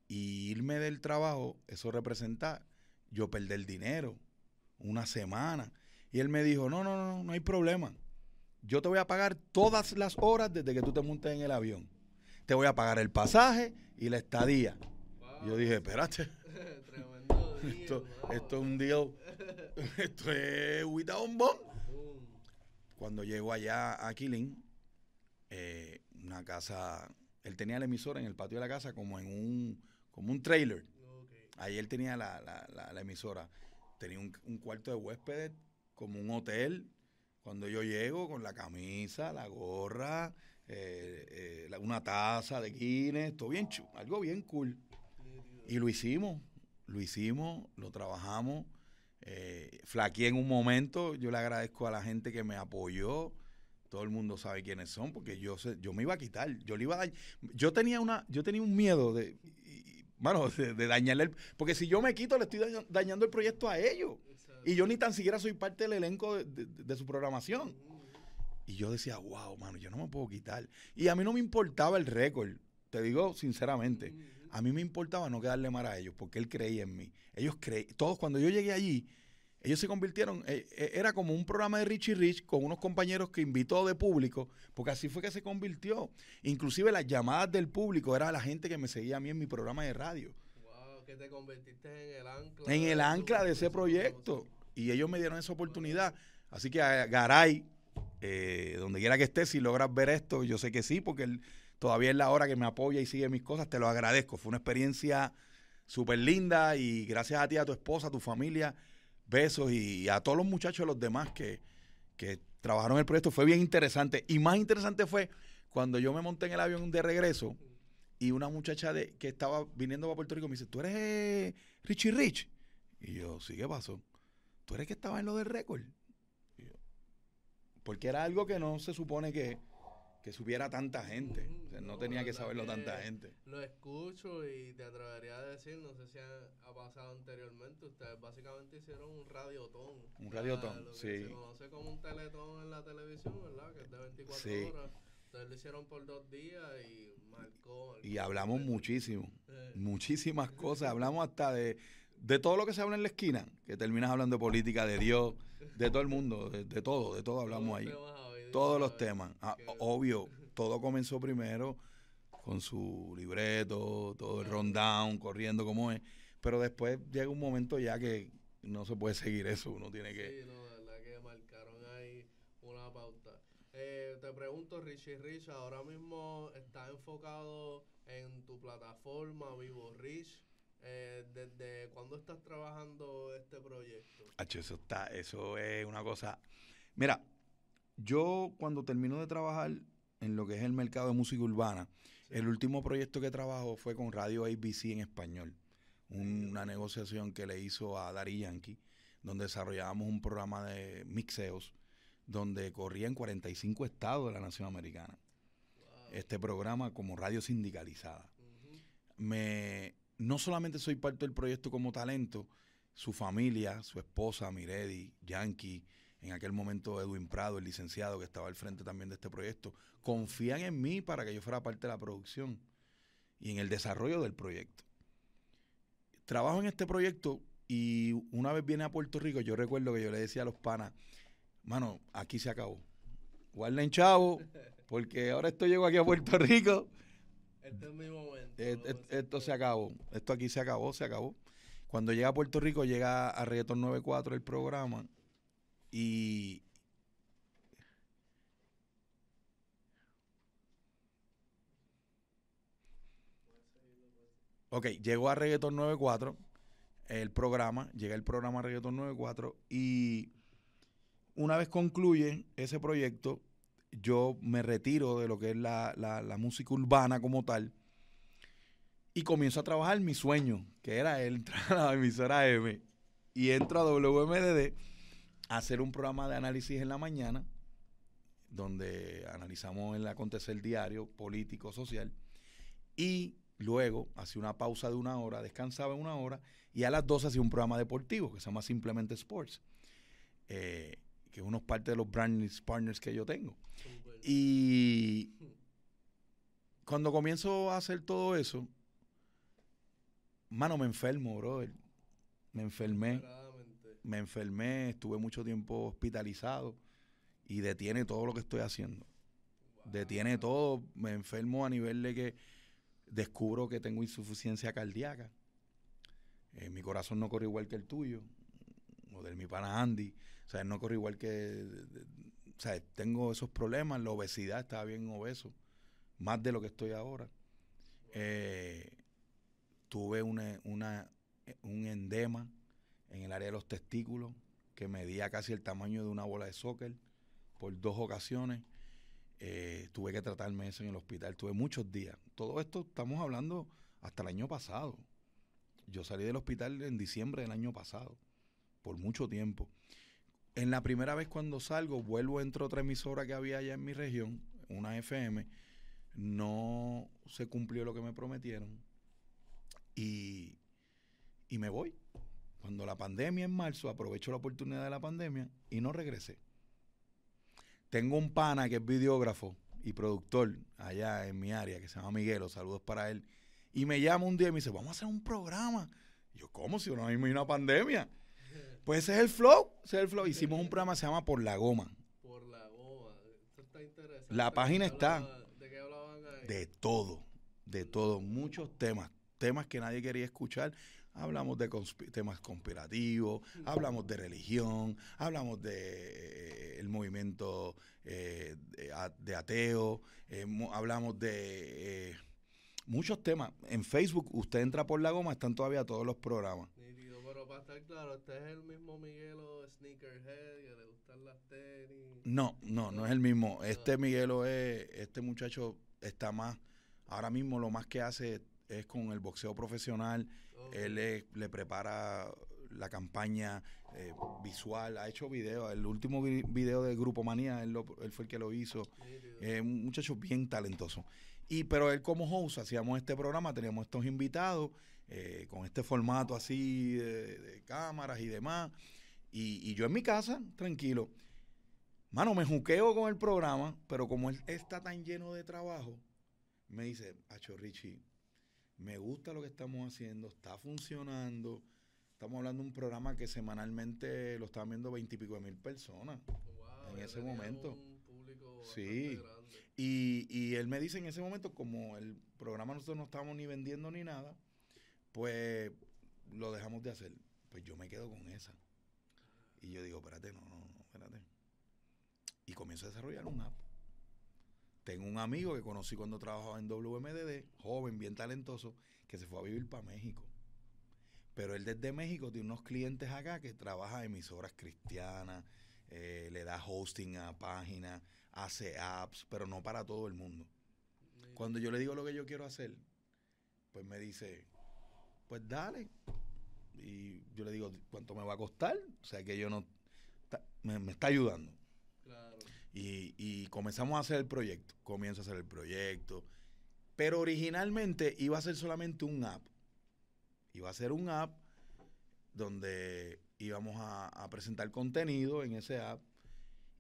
S2: y irme del trabajo, eso representa yo perder dinero, una semana. Y él me dijo, no, no, no, no hay problema. Yo te voy a pagar todas las horas desde que tú te montes en el avión. Te voy a pagar el pasaje y la estadía. yo dije, espérate. esto, esto, es un deal. esto es un bomb. Cuando llego allá a Killing, eh, una casa, él tenía la emisora en el patio de la casa como en un, como un trailer. Ahí él tenía la, la, la, emisora. Tenía un, un, cuarto de huéspedes como un hotel. Cuando yo llego con la camisa, la gorra, eh, eh, una taza de Guinness, todo bien chulo, algo bien cool. Y lo hicimos, lo hicimos, lo trabajamos. Eh, flaqueé en un momento, yo le agradezco a la gente que me apoyó. Todo el mundo sabe quiénes son, porque yo yo me iba a quitar, yo le iba a dar, yo tenía una, yo tenía un miedo de, bueno, de, dañarle, porque si yo me quito le estoy dañando el proyecto a ellos. Y yo ni tan siquiera soy parte del elenco de, su programación. Y yo decía, wow, mano, yo no me puedo quitar. Y a mí no me importaba el récord, te digo sinceramente. A mí me importaba no quedarle mal a ellos, porque él creía en mí. Ellos creían, todos cuando yo llegué allí, ellos se convirtieron, eh, eh, era como un programa de Richie Rich con unos compañeros que invitó de público, porque así fue que se convirtió. Inclusive las llamadas del público era la gente que me seguía a mí en mi programa de radio.
S1: Wow, que te convertiste en el ancla.
S2: En el ancla de ese proyecto. Y ellos me dieron esa oportunidad. Así que a Garay, eh, donde quiera que estés, si logras ver esto, yo sé que sí, porque él todavía es la hora que me apoya y sigue mis cosas, te lo agradezco. Fue una experiencia súper linda y gracias a ti, a tu esposa, a tu familia, besos y a todos los muchachos, los demás que, que trabajaron el proyecto. Fue bien interesante. Y más interesante fue cuando yo me monté en el avión de regreso y una muchacha de, que estaba viniendo a Puerto Rico me dice, ¿tú eres Richie Rich? Y yo, sí, ¿qué pasó? ¿Tú eres que estaba en lo del récord? Porque era algo que no se supone que, que supiera tanta gente. No, tenía que saberlo tanta gente.
S1: Lo escucho y te atrevería a decir, no sé si ha, pasado anteriormente, ustedes básicamente hicieron un radiotón.
S2: Un radiotón, sí.
S1: Se conoce como un teletón en la televisión, ¿verdad? Que es de 24 horas. Entonces lo hicieron por dos días y marcó.
S2: y hablamos muchísimo, eh. muchísimas cosas. Hablamos hasta de, de todo lo que se habla en la esquina, que terminas hablando de política, de Dios, de todo el mundo, de, de todo, de todo hablamos ahí todos los temas. Ah, obvio, todo comenzó primero con su libreto, todo el rundown, corriendo como es. Pero después llega un momento ya que no se puede seguir eso, uno tiene que...
S1: Sí, no, verdad que marcaron ahí una pauta. Eh, te pregunto, Richie Rich, ahora mismo está enfocado en tu plataforma Vivo Rich. Eh, ¿Desde cuándo estás trabajando este proyecto?
S2: eso está, eso es una cosa. Mira, yo cuando termino de trabajar en lo que es el mercado de música urbana, el último proyecto que trabajo fue con Radio ABC en español, una negociación que le hizo a Dari Yankee, donde desarrollábamos un programa de mixeos donde corría en 45 estados de la nación americana. Este programa como radio sindicalizada. Me no solamente soy parte del proyecto como talento, su familia, su esposa Miredi, Yankee, en aquel momento Edwin Prado, el licenciado que estaba al frente también de este proyecto, confían en mí para que yo fuera parte de la producción y en el desarrollo del proyecto. Trabajo en este proyecto y una vez viene a Puerto Rico, yo recuerdo que yo le decía a los panas, mano, aquí se acabó. Guarden chavo, porque ahora esto llego aquí a Puerto Rico.
S1: Este es mi momento.
S2: Eh, eh, esto se acabó. Esto aquí se acabó, se acabó. Cuando llega a Puerto Rico, llega a Reggaeton 94 el programa y Ok, llegó a Reggaeton 94, el programa, llega el programa Reggaeton 94 y una vez concluye ese proyecto, yo me retiro de lo que es la, la, música urbana como tal y comienzo a trabajar mi sueño, que era entrar a la emisora M y entro a WMDD hacer un programa de análisis en la mañana, donde analizamos el acontecer diario, político, social, y luego hacía una pausa de una hora, descansaba una hora, y a las 12 hacía un programa deportivo que se llama Simplemente Sports, eh, que es unos parte de los brand partners que yo tengo. Y cuando comienzo a hacer todo eso, mano, me enfermo, brother. Me enfermé. Me enfermé, estuve mucho tiempo hospitalizado y detiene todo lo que estoy haciendo. Detiene todo, me enfermo a nivel de que descubro que tengo insuficiencia cardíaca. Eh, mi corazón no corre igual que el tuyo, o del mi pana Andy. O sea, no corre igual que... o sea, tengo esos problemas, la obesidad, estaba bien obeso, más de lo que estoy ahora. Eh, tuve una, una- un endema en el área de los testículos que medía casi el tamaño de una bola de soccer por dos ocasiones. Eh, tuve que tratarme eso en el hospital, tuve muchos días. Todo esto estamos hablando hasta el año pasado. Yo salí del hospital en diciembre del año pasado, por mucho tiempo. En la primera vez cuando salgo, vuelvo, entro a otra emisora que había allá en mi región, una FM, no se cumplió lo que me prometieron y, y me voy. Cuando la pandemia en marzo, aprovecho la oportunidad de la pandemia y no regresé. Tengo un pana que es videógrafo y productor allá en mi área, que se llama Miguelo, saludos para él. Y me llama un día y me dice, vamos a hacer un programa. Y yo, ¿cómo? Si mismo hay una pandemia. Pues ese es el flow, ese es el flow. Hicimos un programa que se llama Por la Goma.
S1: Por la goma. Esto está interesante.
S2: La página
S1: ¿De qué
S2: está.
S1: ¿De qué hablaban ahí?
S2: De todo, de todo. Muchos temas, temas que nadie quería escuchar. Hablamos de temas conspirativos, hablamos de religión, hablamos de eh, el movimiento eh, de, de ateo, eh, mo- hablamos de eh, muchos temas. En Facebook, usted entra por la goma, están todavía todos los programas.
S1: Nítido, pero para estar claro, este es el mismo Miguelo Sneakerhead que le gustan las tenis.
S2: No, no, no es el mismo. Este Miguelo es, este muchacho está más, ahora mismo lo más que hace es con el boxeo profesional. Él le prepara la campaña eh, visual, ha hecho videos. El último vi- video de Grupo Manía, él, lo- él fue el que lo hizo. Un muchacho bien talentoso. Y pero él como host hacíamos este programa, teníamos estos invitados eh, con este formato así de, de cámaras y demás. Y, y yo en mi casa, tranquilo. Mano, me juqueo con el programa, pero como él está tan lleno de trabajo, me dice, Acho Richie, me gusta lo que estamos haciendo, está funcionando. Estamos hablando de un programa que semanalmente lo estaban viendo veintipico de mil personas.
S1: Wow,
S2: en ese momento.
S1: Un público
S2: Sí.
S1: grande.
S2: Y, y él me dice en ese momento, como el programa nosotros no estábamos ni vendiendo ni nada, pues lo dejamos de hacer. Pues yo me quedo con esa. Y yo digo, espérate, no, no, no, espérate. Y comienzo a desarrollar un app. Tengo un amigo que conocí cuando trabajaba en WMDD, joven, bien talentoso, que se fue a vivir para México. Pero él desde México tiene unos clientes acá que trabaja emisoras cristianas, eh, le da hosting a páginas, hace apps, pero no para todo el mundo. Cuando yo le digo lo que yo quiero hacer, pues me dice, pues dale. Y yo le digo, ¿cuánto me va a costar? O sea que yo no, me está ayudando. Comenzamos a hacer el proyecto, comienzo a hacer el proyecto. Pero originalmente iba a ser solamente un app. Iba a ser un app donde íbamos a, a presentar contenido en ese app.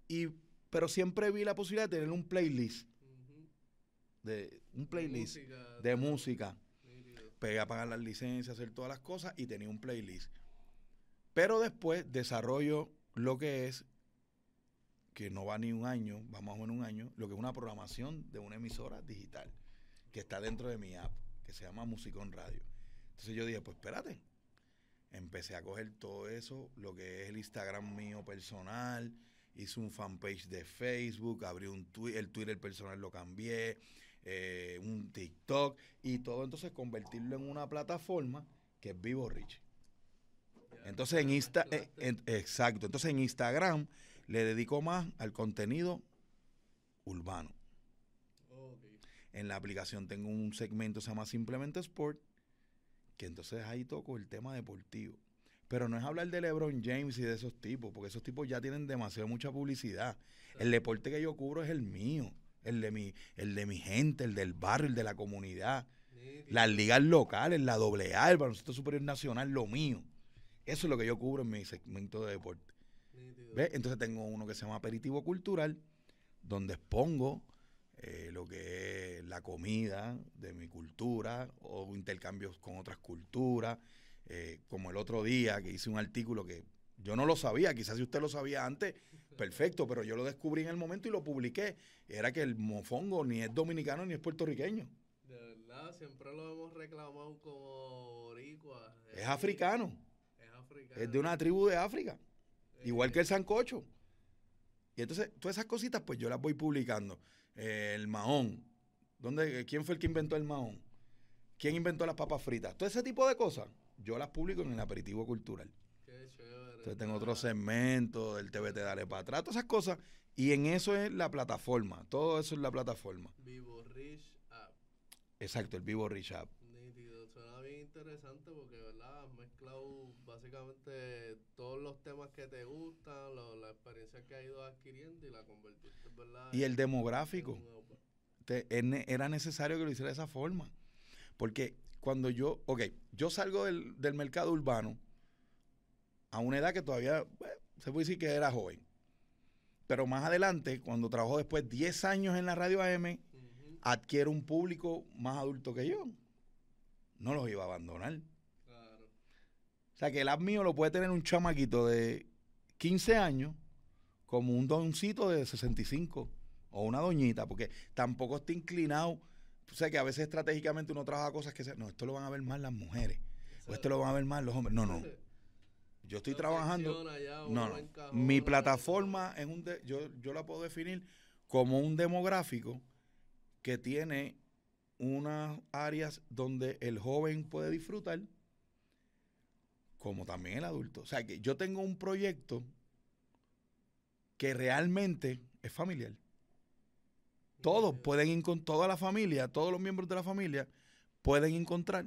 S2: Y, pero siempre vi la posibilidad de tener un playlist, de un playlist
S1: Música,
S2: de música. Pegué a pagar las licencias, hacer todas las cosas y tenía un playlist. Pero después desarrollo lo que es, que no va ni un año, va más o menos un año, lo que es una programación de una emisora digital que está dentro de mi app, que se llama Musicón Radio. Entonces yo dije, pues espérate. Empecé a coger todo eso, lo que es el Instagram mío personal, hice un fanpage de Facebook, abrí un Twitter, el Twitter personal lo cambié, eh, un TikTok y todo, entonces convertirlo en una plataforma que es Vivo Rich. Entonces en Insta, en- exacto, entonces en Instagram le dedico más al contenido urbano. En la aplicación tengo un segmento que se llama Simplemente Sport, que entonces ahí toco el tema deportivo. Pero no es hablar de LeBron James y de esos tipos, porque esos tipos ya tienen demasiado mucha publicidad. El deporte que yo cubro es el mío, el de mi, el de mi gente, el del barrio, el de la comunidad.
S1: Nítido.
S2: Las ligas locales, la AA, el baloncesto superior nacional, lo mío. Eso es lo que yo cubro en mi segmento de deporte. ¿Ves? Entonces tengo uno que se llama Aperitivo Cultural, donde expongo eh, lo que es la comida de mi cultura o intercambios con otras culturas. Eh, como el otro día que hice un artículo que yo no lo sabía, quizás si usted lo sabía antes, perfecto, pero yo lo descubrí en el momento y lo publiqué. Era que el mofongo ni es dominicano ni es puertorriqueño.
S1: De verdad, siempre lo hemos reclamado como boricua.
S2: Es africano.
S1: Es africano.
S2: Es de una tribu de África. Igual que el sancocho. Y entonces, todas esas cositas, pues yo las voy publicando. Eh, el mahón. ¿Dónde, ¿Quién fue el que inventó el mahón? ¿Quién inventó las papas fritas? Todo ese tipo de cosas, yo las publico en el aperitivo cultural.
S1: Qué chévere.
S2: Entonces tengo otro segmento del TVT Dale para atrás, todas esas cosas. Y en eso es la plataforma. Todo eso es la plataforma.
S1: Vivo Rich App.
S2: Exacto, el Vivo Rich App.
S1: Bien interesante porque, ¿verdad? Has mezclado básicamente todos los temas que te gustan, lo- la experiencia que has ido adquiriendo y la convertiste, ¿verdad?
S2: Y el demográfico. te- era necesario que lo hiciera de esa forma. Porque cuando yo, ok, yo salgo del, del mercado urbano a una edad que todavía, bueno, se puede decir que era joven. Pero más adelante, cuando trabajo después 10 años en la radio AM,
S1: Ujú,
S2: adquiero un público más adulto que yo. No los iba a abandonar.
S1: Claro.
S2: O sea, que el app mío lo puede tener un chamaquito de 15 años como un doncito de 65 o una doñita, porque tampoco está inclinado. O sea, que a veces estratégicamente uno trabaja cosas que se, no, esto lo van a ver más las mujeres, o esto lo van a ver más los hombres. No, no. Yo estoy trabajando. No, no. Mi plataforma es un de- yo, yo la puedo definir como un demográfico que tiene unas áreas donde el joven puede disfrutar, como también el adulto. O sea que yo tengo un proyecto que realmente es familiar. Todos pueden encontrar, toda la familia, todos los miembros de la familia pueden encontrar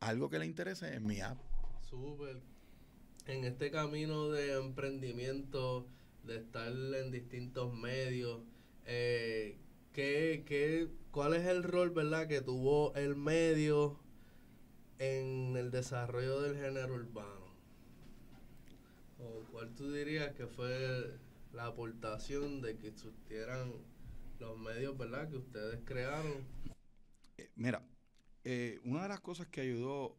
S2: algo que les interese en mi app.
S1: Súper. En este camino de emprendimiento, de estar en distintos medios, eh, ¿qué, qué, ¿cuál es el rol verdad que tuvo el medio en el desarrollo del género urbano? ¿O cuál tú dirías que fue la aportación de que existieran los medios verdad que ustedes crearon?
S2: Eh, mira, eh, una de las cosas que ayudó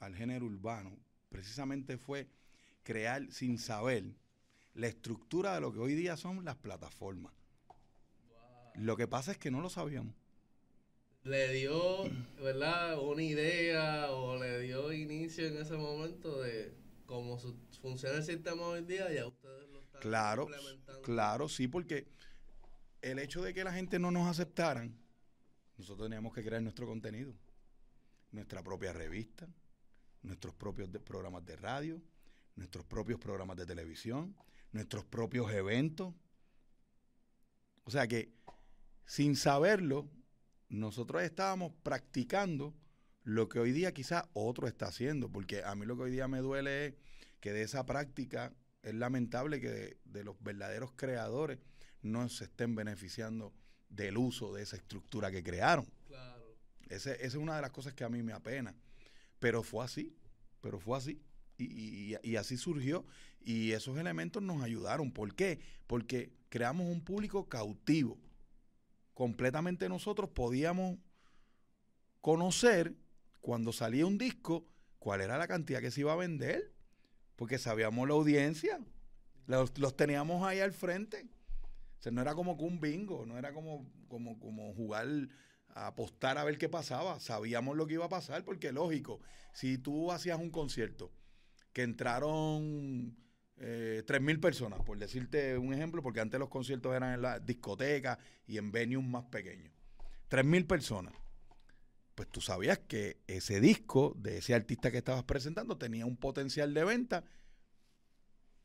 S2: al género urbano precisamente fue crear sin saber la estructura de lo que hoy día son las plataformas. Lo que pasa es que no lo sabíamos.
S1: le dio, ¿verdad? Una idea o le dio inicio en ese momento de cómo su- funciona el sistema hoy día, ya ustedes lo están
S2: Claro,
S1: implementando.
S2: claro, sí, porque el hecho de que la gente no nos aceptaran, nosotros teníamos que crear nuestro contenido, nuestra propia revista, nuestros propios de- programas de radio, nuestros propios programas de televisión, nuestros propios eventos. O sea que, sin saberlo, nosotros estábamos practicando lo que hoy día quizás otro está haciendo, porque a mí lo que hoy día me duele es que de esa práctica es lamentable que de, de los verdaderos creadores no se estén beneficiando del uso de esa estructura que crearon.
S1: Claro.
S2: Ese- esa es una de las cosas que a mí me apena. Pero fue así, pero fue así. Y, y- y así surgió. Y esos elementos nos ayudaron. ¿Por qué? Porque creamos un público cautivo. Completamente nosotros podíamos conocer cuando salía un disco cuál era la cantidad que se iba a vender. Porque sabíamos la audiencia. Los, los teníamos ahí al frente. O sea, no era como un bingo, no era como, como, como jugar a apostar a ver qué pasaba. Sabíamos lo que iba a pasar, porque lógico, si tú hacías un concierto que entraron eh, 3.000 personas, por decirte un ejemplo, porque antes los conciertos eran en la discoteca y en venues más pequeños. 3.000 personas. Pues tú sabías que ese disco de ese artista que estabas presentando tenía un potencial de venta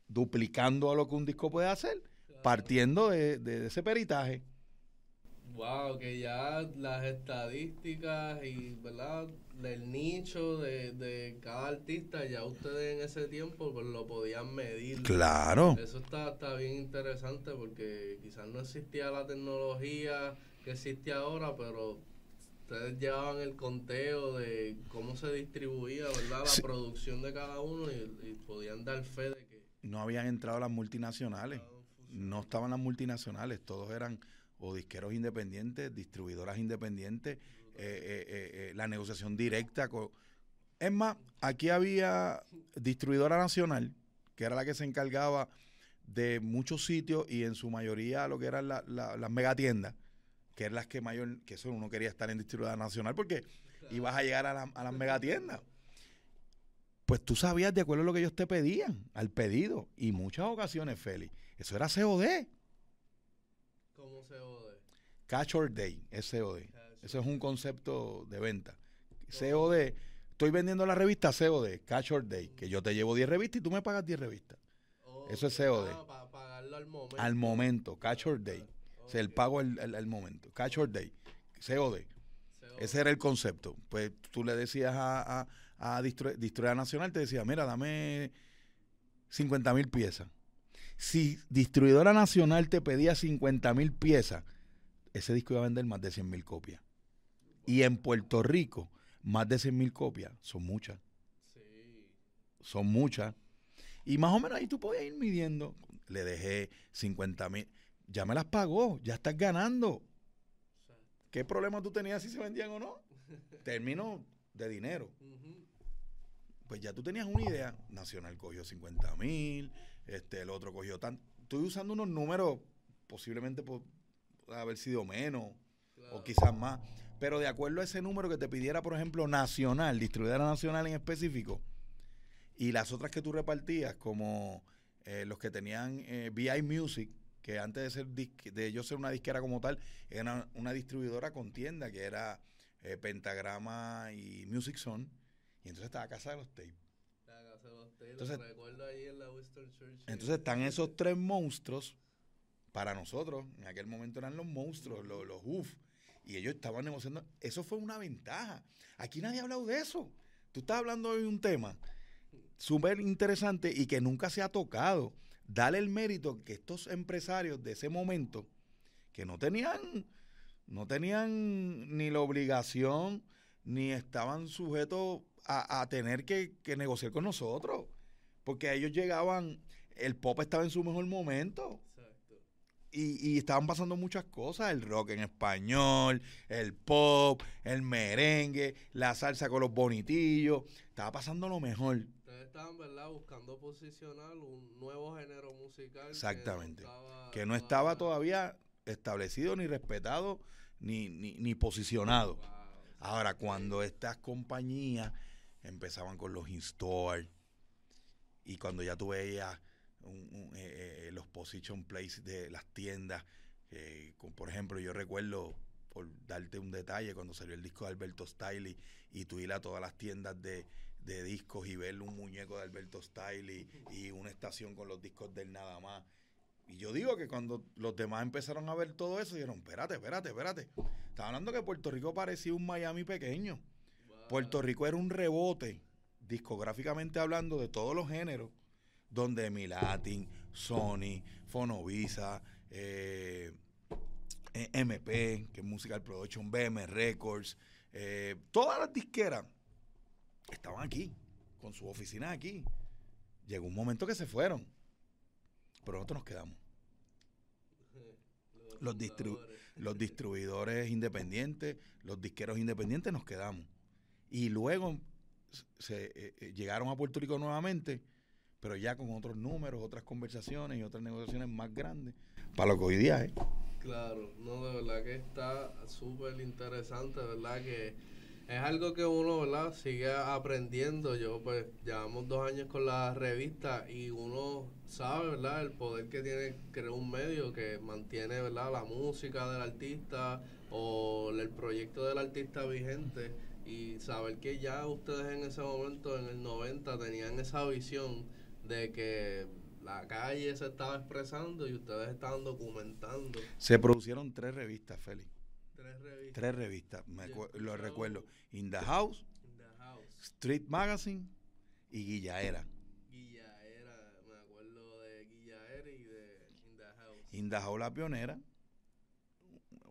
S2: duplicando a lo que un disco puede hacer, partiendo de, de ese peritaje.
S1: Wow, que ya las estadísticas y, ¿verdad? Del nicho de, de cada artista, ya ustedes en ese tiempo pues, lo podían medir.
S2: Claro.
S1: Eso está, está bien interesante porque quizás no existía la tecnología que existe ahora, pero ustedes llevaban el conteo de cómo se distribuía, ¿verdad? La
S2: Sí.
S1: producción de cada uno y, y podían dar fe de que
S2: no habían entrado las multinacionales. No estaban las multinacionales, todos eran o disqueros independientes, distribuidoras independientes, eh, eh, eh, la negociación directa. con Es más, aquí había distribuidora nacional, que era la que se encargaba de muchos sitios y en su mayoría lo que eran la- la- las megatiendas, que eran las que mayor, que eso uno quería estar en distribuidora nacional porque ibas a llegar a, la- a las megatiendas. Pues tú sabías de acuerdo a lo que ellos te pedían, al pedido. Y muchas ocasiones, Félix, eso era COD.
S1: ¿Cómo se ode?
S2: Catch or Day, es COD.
S1: Cash
S2: Eso es un concepto de venta. COD, estoy vendiendo la revista COD, Catch or Day, que yo te llevo 10 revistas y tú me pagas 10 revistas.
S1: Oh,
S2: eso es COD.
S1: Ah, para pagarlo al momento.
S2: Al momento, Catch or Day. O sea, el pago al, al- al momento. Catch or Day, COD.
S1: COD.
S2: Ese era el concepto. Pues tú le decías a, a, a Nacional, te decía, mira, dame 50 mil piezas. Si Distribuidora Nacional te pedía 50 mil piezas, ese disco iba a vender más de 100 mil copias. Y en Puerto Rico, más de 100 mil copias, son muchas,
S1: Sí.
S2: son muchas. Y más o menos ahí tú podías ir midiendo. Le dejé 50 mil, ya me las pagó, ya estás ganando. ¿Qué problema tú tenías si se vendían o no? Término de dinero. Pues ya tú tenías una idea. Nacional cogió 50 mil, este, el otro cogió tan. Estoy usando unos números, posiblemente por haber sido menos
S1: Claro.
S2: o quizás más. Pero de acuerdo a ese número que te pidiera, por ejemplo, Nacional, distribuidora nacional en específico, y las otras que tú repartías, como eh, los que tenían eh, VI Music, que antes de ser de ellos ser una disquera como tal, era una, distribuidora con tienda, que era eh, Pentagrama y Music Zone, y entonces estaba Casa de los Tapes. Entonces-. Entonces están esos tres monstruos, para nosotros, en aquel momento eran los monstruos, los, los UF, y ellos estaban negociando. Eso fue una ventaja. Aquí nadie ha hablado de eso. Tú estás hablando de un tema súper interesante y que nunca se ha tocado. Dale el mérito que estos empresarios de ese momento, que no tenían, no tenían ni la obligación, ni estaban sujetos a, a tener que, que negociar con nosotros. Porque ellos llegaban, el pop estaba en su mejor momento
S1: Exacto.
S2: y, y estaban pasando muchas cosas, el rock en español, el pop, el merengue, la salsa con los bonitillos, estaba pasando lo mejor.
S1: Ustedes estaban, ¿verdad? Buscando posicionar un nuevo género musical.
S2: Exactamente.
S1: Que no estaba,
S2: que no estaba todavía establecido ni respetado ni, ni, ni posicionado.
S1: Wow,
S2: Ahora, cuando estas compañías empezaban con los in-store y cuando ya tú veías un- un, eh, eh, los position plays de las tiendas, eh, por ejemplo, yo recuerdo, por darte un detalle, cuando salió el disco de Alberto Stiley y tú ir a todas las tiendas de, de discos y ver un muñeco de Alberto Stiley y una estación con los discos del nada más. Y yo digo que cuando los demás empezaron a ver todo eso, dijeron, espérate, espérate, espérate. Estaba hablando que Puerto Rico parecía un Miami pequeño. Puerto Rico era un rebote, discográficamente hablando, de todos los géneros, donde Milatin, Sony, Fonovisa, eh, eh, MP, que es Musical Production, BM Records, eh, todas las disqueras estaban aquí, con sus oficinas aquí. Llegó un momento que se fueron, pero nosotros nos quedamos. los distribuidores independientes, los disqueros independientes nos quedamos. Y luego se eh, eh, llegaron a Puerto Rico nuevamente, pero ya con otros números, otras conversaciones y otras negociaciones más grandes. Para lo que hoy día es.
S1: Claro, no, de verdad que está súper interesante, ¿verdad? Que es algo que uno, ¿verdad? Sigue aprendiendo. Yo, pues, llevamos dos años con la revista y uno sabe, ¿verdad? El poder que tiene crear un medio que mantiene, ¿verdad? La música del artista o el proyecto del artista vigente y saber que ya ustedes en ese momento, en el 90, tenían esa visión de que la calle se estaba expresando y ustedes estaban documentando
S2: Se producieron tres revistas, Félix.
S1: tres revistas
S2: Tres revistas, me lo recuerdo. In the House,
S1: in the house.
S2: Street Magazine y Guillaera.
S1: Guillaera, me acuerdo de Guillaera y de In the house.
S2: In the House, la pionera.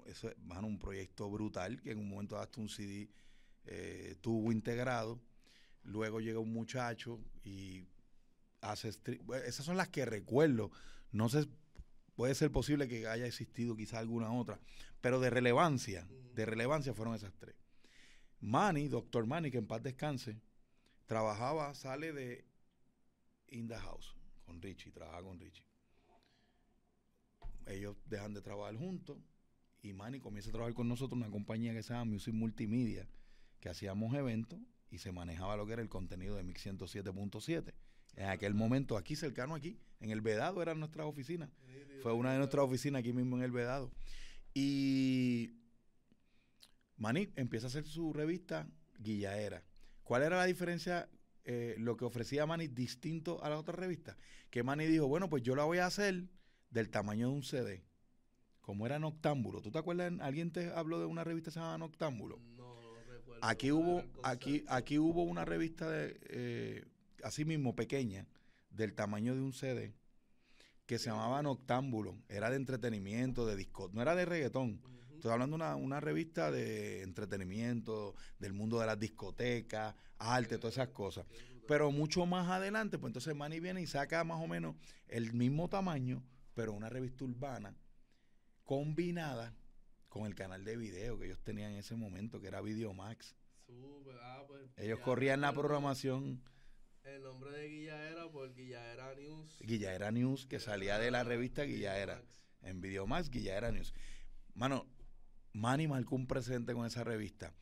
S2: Eso es, mano, un proyecto brutal que en un momento hasta un CD eh, integrado. Luego llega un muchacho y hace Esas son las que recuerdo. No sé, puede ser posible que haya existido quizá alguna otra. Pero de relevancia, de relevancia fueron esas tres. Manny, doctor Manny, que en paz descanse, trabajaba, sale de In House con Richie, trabajaba con Richie. Ellos dejan de trabajar juntos y Manny comienza a trabajar con nosotros en una compañía que se llama Music Multimedia, que hacíamos eventos y se manejaba lo que era el contenido de Mix 107.7. En aquel momento, aquí cercano aquí, en el Vedado eran nuestras oficinas. Fue una de nuestras oficinas aquí mismo en el Vedado. Y Manny empieza a hacer su revista Guillaera. ¿Cuál era la diferencia, eh, lo que ofrecía Manny distinto a la otra revista? Que Manny dijo, bueno, pues yo la voy a hacer del tamaño de un CD. Como era Noctámbulo. ¿Tú te acuerdas? ¿Alguien te habló de una revista que se llamaba Noctámbulo? Aquí hubo, aquí, aquí hubo una revista de, eh, así mismo pequeña, del tamaño de un CD, que se llamaba Noctámbulo. Era de entretenimiento, de disco, no era de reggaetón. Estoy hablando de una, una revista de entretenimiento, del mundo de las discotecas, arte, todas esas cosas. Pero mucho más adelante, pues entonces Manny viene y saca más o menos el mismo tamaño, pero una revista urbana combinada con el canal de video que ellos tenían en ese momento, que era Videomax.
S1: Súper. Ah, pues,
S2: Ellos corrían la programación
S1: El nombre de Guilla era por Guillaera News.
S2: Guillaera News, que salía de la revista Guillaera. En Videomax, Guillaera News. Mano, Manny marcó un precedente con esa revista,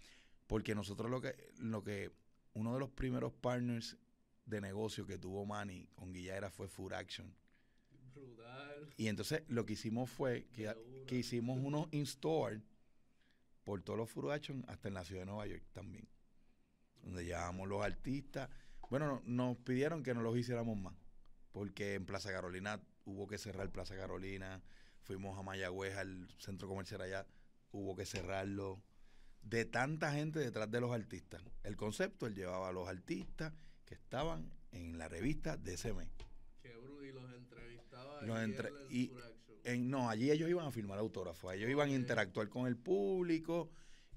S2: porque nosotros lo que, lo que, uno de los primeros partners de negocio que tuvo Manny con Guillaera fue Food Action.
S1: Brutal.
S2: Y entonces lo que hicimos fue que. Que hicimos unos in-store por todos los Action, hasta en la ciudad de Nueva York también. Donde llevábamos los artistas. Bueno, no- nos pidieron que no los hiciéramos más, porque en Plaza Carolina hubo que cerrar Plaza Carolina, fuimos a Mayagüez al centro comercial allá, hubo que cerrarlo. De tanta gente detrás de los artistas. El concepto, él llevaba a los artistas que estaban en la revista de ese mes.
S1: Qué brutal. Y los entrevistaba.
S2: Los entre- y-. En- no, allí ellos iban a firmar autógrafos, ellos iban a interactuar con el público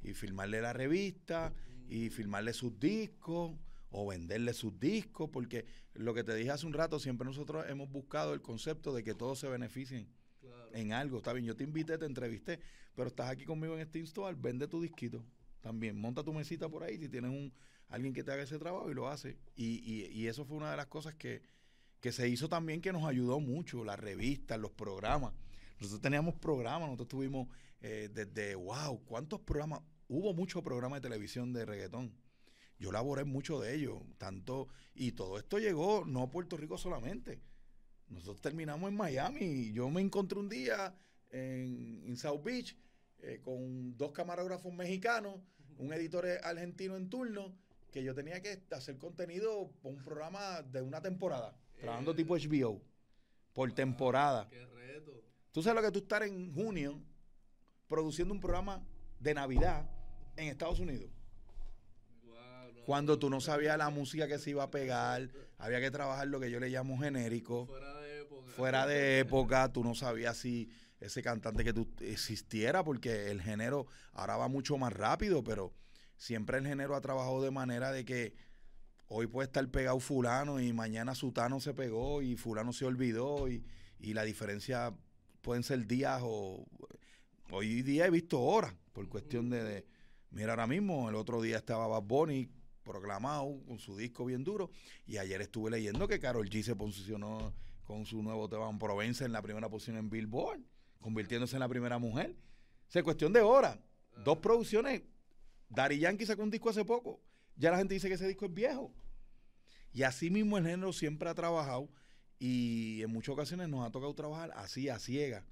S2: y firmarle la revista y
S1: Mm,
S2: firmarle sus discos o venderle sus discos, porque lo que te dije hace un rato, siempre nosotros hemos buscado el concepto de que todos se beneficien
S1: Claro.
S2: en algo. Está bien, yo te invité, te entrevisté, pero estás aquí conmigo en este install, vende tu disquito también, monta tu mesita por ahí si tienes un alguien que te haga ese trabajo y lo hace. Y, y, y eso fue una de las cosas que, que se hizo también que nos ayudó mucho, las revistas, los programas. Nosotros teníamos programas, nosotros tuvimos eh, desde, wow, ¿cuántos programas? Hubo muchos programas de televisión de reggaetón. Yo laboré en muchos de ellos, tanto, y todo esto llegó no a Puerto Rico solamente. Nosotros terminamos en Miami. Yo me encontré un día en, South Beach eh, con dos camarógrafos mexicanos, un editor argentino en turno, que yo tenía que hacer contenido por un programa de una temporada, trabajando tipo HBO, por
S1: Wow,
S2: temporada.
S1: Qué reto.
S2: Tú sabes lo que tú estar en junio produciendo un programa de Navidad en Estados Unidos.
S1: Wow, no,
S2: Cuando tú no
S1: no,
S2: sabías la música que se iba a pegar, había que trabajar lo que yo le llamo genérico.
S1: Fuera de época.
S2: fuera de época, tú no sabías si ese cantante que tú existiera, porque el género ahora va mucho más rápido, pero siempre el género ha trabajado de manera de que hoy puede estar pegado fulano y mañana sutano se pegó y fulano se olvidó y, y la diferencia pueden ser días o hoy día he visto horas por cuestión de, mira ahora mismo el otro día estaba Bad Bunny proclamado con su disco bien duro y ayer estuve leyendo que Carol G se posicionó con su nuevo tema en Provence en la primera posición en Billboard, convirtiéndose en la primera mujer. O sea, cuestión de horas. Dos producciones. Daddy Yankee sacó un disco hace poco. Ya la gente dice que ese disco es viejo. Y así mismo el género siempre ha trabajado y en muchas ocasiones nos ha tocado trabajar así, a ciega,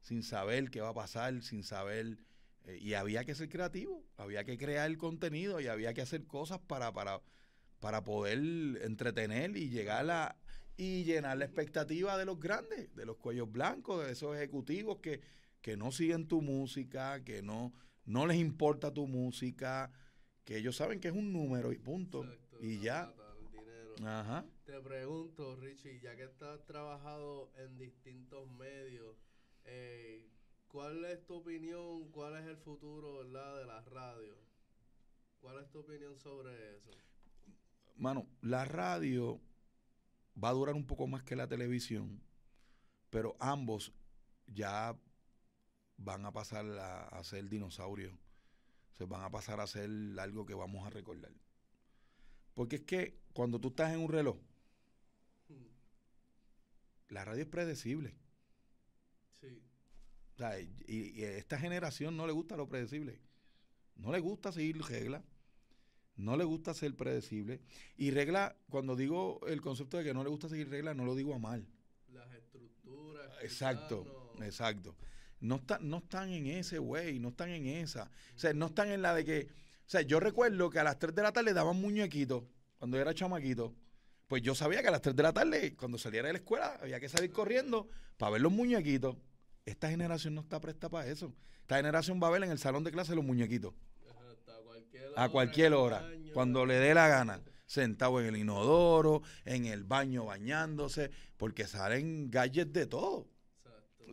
S2: sin saber qué va a pasar, sin saber. eh, y había que ser creativo, había que crear contenido y había que hacer cosas para, para, para poder entretener y llegar a y llenar la expectativa de los grandes, de los cuellos blancos, de esos ejecutivos que, que no siguen tu música, que no, no les importa tu música, que ellos saben que es un número y punto.
S1: Exacto,
S2: y ya. Ajá.
S1: Te pregunto, Richie, ya que estás trabajado en distintos medios, eh, ¿cuál es tu opinión? ¿Cuál es el futuro ¿verdad? de la radio? ¿Cuál es tu opinión sobre eso?
S2: Mano, la radio va a durar un poco más que la televisión, pero ambos ya van a pasar a, ser dinosaurios. Se van a pasar a ser algo que vamos a recordar. Porque es que cuando tú estás en un reloj, la radio es predecible. Sí. O sea, y, a esta generación no le gusta lo predecible. No le gusta seguir reglas. No le gusta ser predecible. Y regla, cuando digo el concepto de que no le gusta seguir reglas, no lo digo a mal.
S1: Las estructuras.
S2: Exacto, exacto. No, no están en ese güey, no están en esa. O sea, no están en la de que. O sea, yo recuerdo que a las 3 de la tarde daban muñequitos cuando yo era chamaquito. Pues yo sabía que a las 3 de la tarde, cuando saliera de la escuela, había que salir corriendo para ver los muñequitos. Esta generación no está presta para eso. Esta generación va a ver en el salón de clase los muñequitos. a cualquier hora, cuando le dé la gana. Sentado en el inodoro, en el baño bañándose, porque salen gadgets de todo.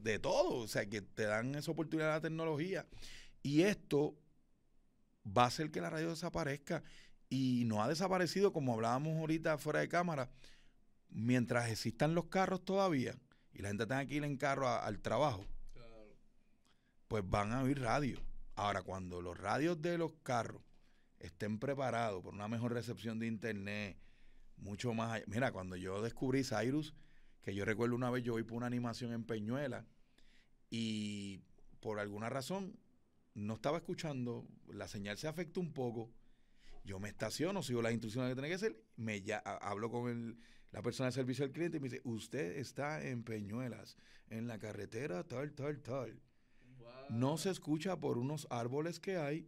S2: De todo. O sea, que te dan esa oportunidad de la tecnología. Y esto va a hacer que la radio desaparezca y no ha desaparecido, como hablábamos ahorita fuera de cámara, mientras existan los carros todavía y la gente tenga que ir en carro al trabajo, pues van a oír radio. Ahora, cuando los radios de los carros estén preparados por una mejor recepción de internet, mucho más allá. Mira, cuando yo descubrí Cyrus, que yo recuerdo una vez yo voy por una animación en Peñuela y por alguna razón no estaba escuchando, la señal se afectó un poco yo me estaciono, sigo las instrucciones que tiene que hacer, me ya, hablo con el, la persona de servicio al cliente y me dice, usted está en Peñuelas, en la carretera tal, tal, tal. No se escucha por unos árboles que hay.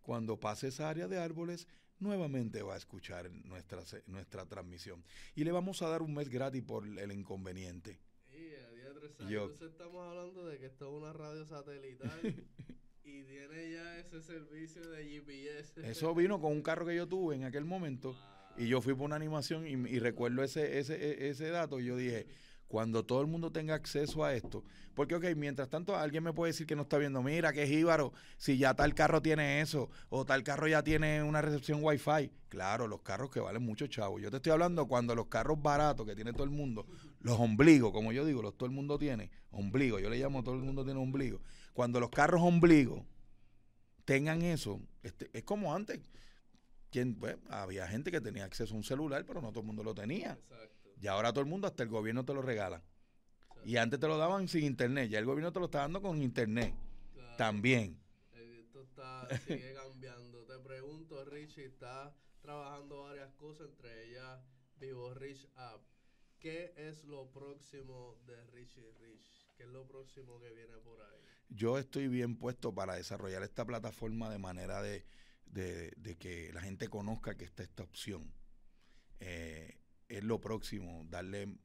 S2: Cuando pase esa área de árboles, nuevamente va a escuchar nuestra, nuestra transmisión. Y le vamos a dar un mes gratis por el inconveniente.
S1: Entonces estamos hablando de que esto es una radio satelital Y tiene ya ese servicio de GPS.
S2: Eso vino con un carro que yo tuve en aquel momento. Y yo fui por una animación y, recuerdo ese, ese, e, ese dato. Y yo dije, cuando todo el mundo tenga acceso a esto. Porque, ok, mientras tanto alguien me puede decir que no está viendo, mira, que jíbaro, si ya tal carro tiene eso, o tal carro ya tiene una recepción Wi-Fi. Claro, los carros que valen mucho, chavo. Yo te estoy hablando cuando los carros baratos que tiene todo el mundo, los ombligos, como yo digo, los todo el mundo tiene, ombligo, yo le llamo todo el mundo tiene ombligo. Cuando los carros ombligos tengan eso, este, es como antes. Quien, pues, había gente que tenía acceso a un celular, pero no todo el mundo lo tenía. Y ahora todo el mundo, hasta el gobierno te lo regala. Y antes te lo daban sin internet, ya el gobierno te lo está dando con internet. También.
S1: Esto está, sigue cambiando. Te pregunto, Richie, está trabajando varias cosas, entre ellas Vivo Rich App. ¿Qué es lo próximo de Richie Rich? ¿Qué es lo próximo que viene por ahí?
S2: Yo estoy bien puesto para desarrollar esta plataforma de manera de, que la gente conozca que está esta opción. Eh, es lo próximo, darle...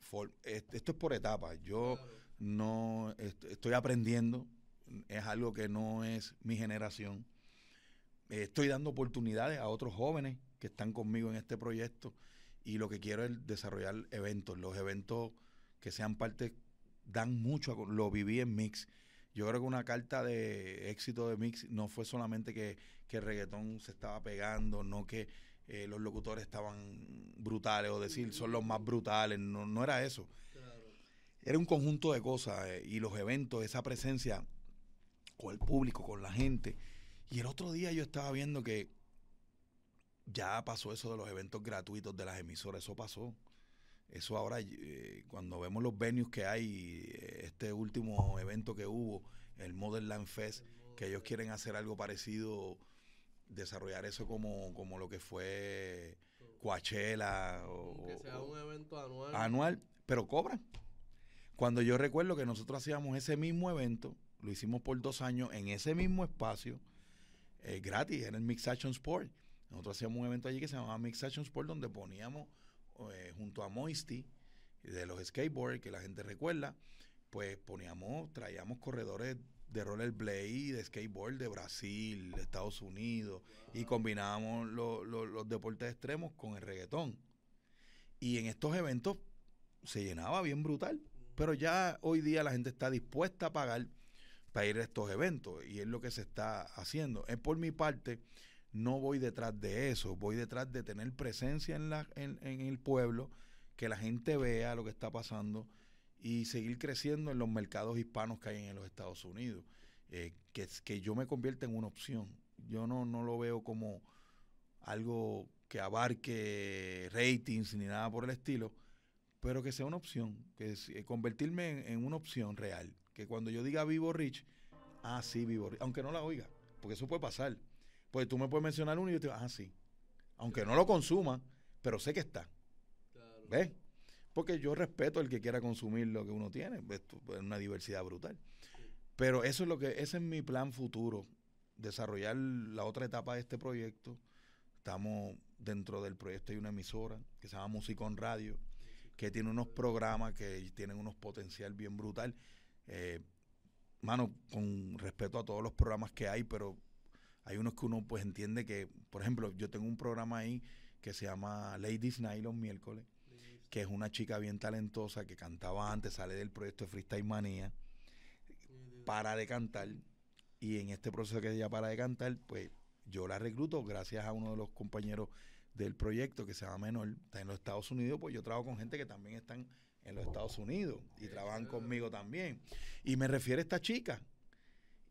S2: esto es por etapas. Yo no estoy aprendiendo, es algo que no es mi generación. estoy dando oportunidades a otros jóvenes que están conmigo en este proyecto y lo que quiero es desarrollar eventos, los eventos que sean parte dan mucho, lo viví en Mix. Yo creo que una carta de éxito de Mix no fue solamente que, que el reggaetón se estaba pegando, no que eh, los locutores estaban brutales o decir son los más brutales, no, no era eso. Era un conjunto de cosas eh, y los eventos, esa presencia con el público, con la gente. Y el otro día yo estaba viendo que ya pasó eso de los eventos gratuitos de las emisoras, eso pasó. Eso ahora, eh, cuando vemos los venues que hay, eh, este último evento que hubo, el Modern Land Fest, que ellos quieren hacer algo parecido, desarrollar eso como, como lo que fue Coachella. O,
S1: que sea un evento anual.
S2: Anual, pero cobran. Cuando yo recuerdo que nosotros hacíamos ese mismo evento, lo hicimos por dos años en ese mismo espacio, eh, gratis, en el Mix Action Sport. Nosotros hacíamos un evento allí que se llamaba Mix Action Sport, donde poníamos eh, junto a Moisty, de los skateboards que la gente recuerda, pues poníamos, traíamos corredores de rollerblade, de skateboard de Brasil, de Estados Unidos, y combinábamos los deportes extremos con el reggaetón. Y en estos eventos se llenaba bien brutal, pero ya hoy día la gente está dispuesta a pagar para ir a estos eventos, y es lo que se está haciendo. Es por mi parte, no voy detrás de eso, voy detrás de tener presencia en, la, en, el pueblo, que la gente vea lo que está pasando y seguir creciendo en los mercados hispanos que hay en los Estados Unidos. Eh, que, que yo me convierta en una opción. Yo no, no lo veo como algo que abarque ratings ni nada por el estilo, pero que sea una opción, que es, eh, convertirme en, una opción real. Que cuando yo diga vivo Rich, ah, sí, vivo Rich, aunque no la oiga, porque eso puede pasar. Pues tú me puedes mencionar uno y yo te digo, ah, sí. Aunque no lo consuma, pero sé que está. ¿Ves? Porque yo respeto el que quiera consumir lo que uno tiene. Es una diversidad brutal. Pero eso es lo que, ese es mi plan futuro. Desarrollar la otra etapa de este proyecto. Estamos dentro del proyecto hay una emisora que se llama Musicón Radio, que tiene unos programas que tienen unos potencial bien brutal. Eh, mano, con respeto a todos los programas que hay, pero hay unos que uno pues entiende que, por ejemplo, yo tengo un programa ahí que se llama Ladies los miércoles, que es una chica bien talentosa que cantaba antes, sale del proyecto de Freestyle Manía, para de cantar, y en este proceso que ella para de cantar, pues yo la recluto gracias a uno de los compañeros del proyecto que se llama Menor, está en los Estados Unidos, pues yo trabajo con gente que también están en los Estados Unidos y trabajan conmigo también. Y me refiere a esta chica.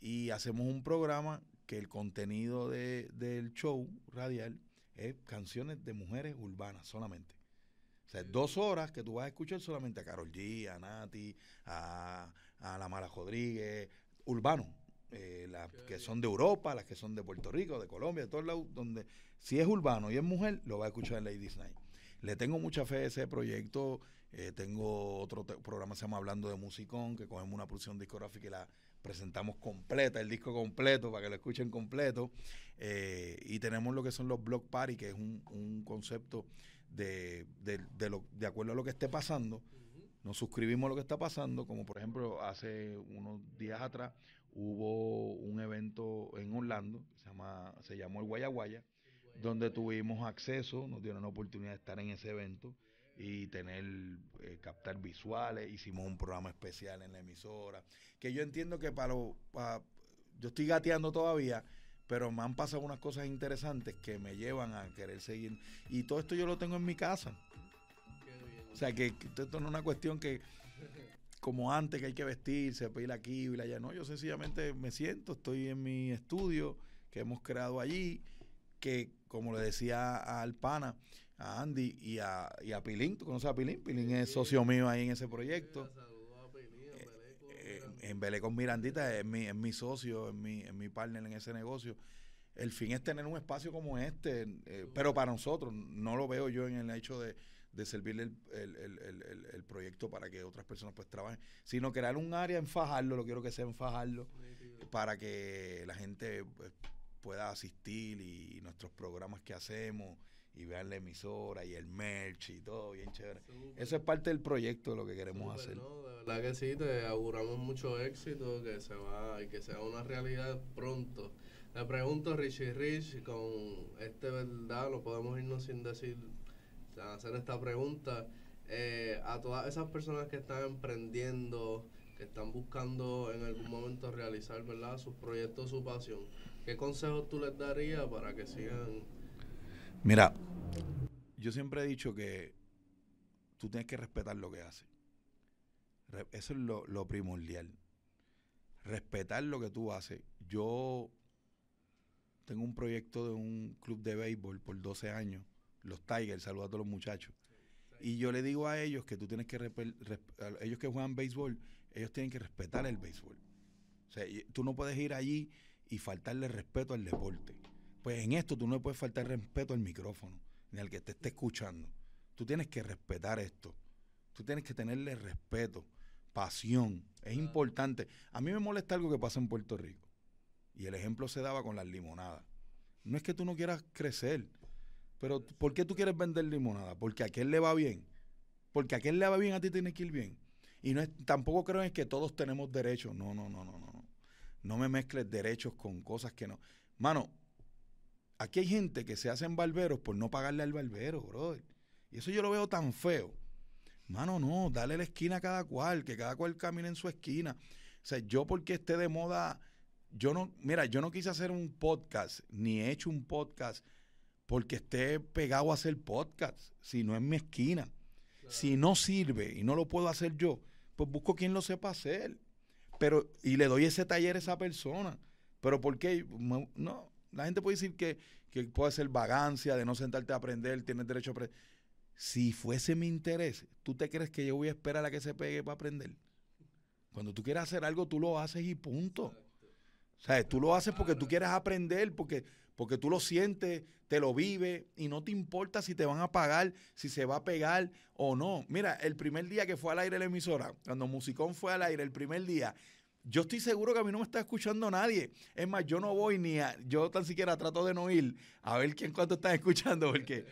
S2: Y hacemos un programa que el contenido de, del show radial es canciones de mujeres urbanas solamente. O sea, dos horas que tú vas a escuchar solamente a Carol G, a Nati, a, a La Mara Rodríguez, urbano. Eh, las que son de Europa, las que son de Puerto Rico, de Colombia, de todos lados, donde si es urbano y es mujer, lo va a escuchar en Ladies Night. Le tengo mucha fe a ese proyecto. Eh, tengo otro programa que se llama Hablando de Musicón, que cogemos una producción discográfica y la presentamos completa, el disco completo, para que lo escuchen completo. Eh, y tenemos lo que son los Block Party, que es un, concepto de, de, lo, de acuerdo a lo que esté pasando. Nos suscribimos a lo que está pasando, como por ejemplo hace unos días atrás hubo un evento en Orlando, se, llama, se llamó el Guayaguaya, donde tuvimos acceso, nos dieron la oportunidad de estar en ese evento y tener, eh, captar visuales, hicimos un programa especial en la emisora, que yo entiendo que para, para yo estoy gateando todavía, pero me han pasado unas cosas interesantes que me llevan a querer seguir, y todo esto yo lo tengo en mi casa. O sea, que, esto no es una cuestión que como antes que hay que vestirse, pedir aquí y allá. No, yo sencillamente me siento, estoy en mi estudio que hemos creado allí, que como le decía al pana, a Andy y a, y a Pilín, ¿tú conoces a Pilín? Pilín es socio mío ahí en ese proyecto. En Belé con Mirandita es mi, es mi socio, es mi, es mi partner en ese negocio. El fin es tener un espacio como este, eh, pero para nosotros, no lo veo yo en el hecho de, de servirle el, proyecto para que otras personas pues trabajen, sino crear un área en Fajardo, lo quiero que sea en Fajardo, para que la gente pues, pueda asistir y, nuestros programas que hacemos y vean la emisora y el merch y todo bien chévere. Eso es parte del proyecto de lo que queremos hacer.
S1: No, de verdad que sí, te auguramos mucho éxito, que se va y que sea una realidad pronto. Le pregunto Richie Rich, con este verdad, lo podemos irnos sin decir hacer esta pregunta eh, a todas esas personas que están emprendiendo, que están buscando en algún momento realizar ¿verdad? sus proyectos, su pasión. ¿Qué consejos tú les darías para que sigan?
S2: Mira, yo siempre he dicho que tú tienes que respetar lo que haces. Eso es lo, primordial. Respetar lo que tú haces. Yo tengo un proyecto de un club de béisbol por 12 años los Tigers, saludo a todos los muchachos. Y yo le digo a ellos que tú tienes que, ellos que juegan béisbol, ellos tienen que respetar el béisbol. O sea, tú no puedes ir allí y faltarle respeto al deporte. Pues en esto tú no puedes faltar respeto al micrófono, ni al que te esté escuchando. Tú tienes que respetar esto. Tú tienes que tenerle respeto, pasión. Es importante. A mí me molesta algo que pasa en Puerto Rico. Y el ejemplo se daba con las limonadas. No es que tú no quieras crecer, pero ¿por qué tú quieres vender limonada? Porque a aquel le va bien. Porque a aquel le va bien, a ti tiene que ir bien. Y no es, tampoco creo en que todos tenemos derechos. No, no, no, no, no. No me mezcles derechos con cosas que no. Mano, aquí hay gente que se hacen barberos por no pagarle al barbero, brother. Y eso yo lo veo tan feo. Mano, no, dale la esquina a cada cual, que cada cual camine en su esquina. O sea, yo porque esté de moda, yo no, mira, yo no quise hacer un podcast, ni he hecho un podcast porque esté pegado a hacer podcast, si no es mi esquina. Si no sirve y no lo puedo hacer yo, pues busco quien lo sepa hacer. Pero, y le doy ese taller a esa persona. Pero ¿por qué? No, la gente puede decir que, puede ser vagancia de no sentarte a aprender, tienes derecho a aprender. Si fuese mi interés, ¿tú te crees que yo voy a esperar a que se pegue para aprender? Cuando tú quieres hacer algo, tú lo haces y punto. O sea, tú lo haces porque tú quieres aprender, porque, porque tú lo sientes, te lo vives y no te importa si te van a pagar, si se va a pegar o no. Mira, el primer día que fue al aire la emisora, cuando Musicón fue al aire, el primer día, yo estoy seguro que a mí no me está escuchando nadie. Es más, yo no voy ni a, yo tan siquiera trato de no ir a ver quién cuánto están escuchando, porque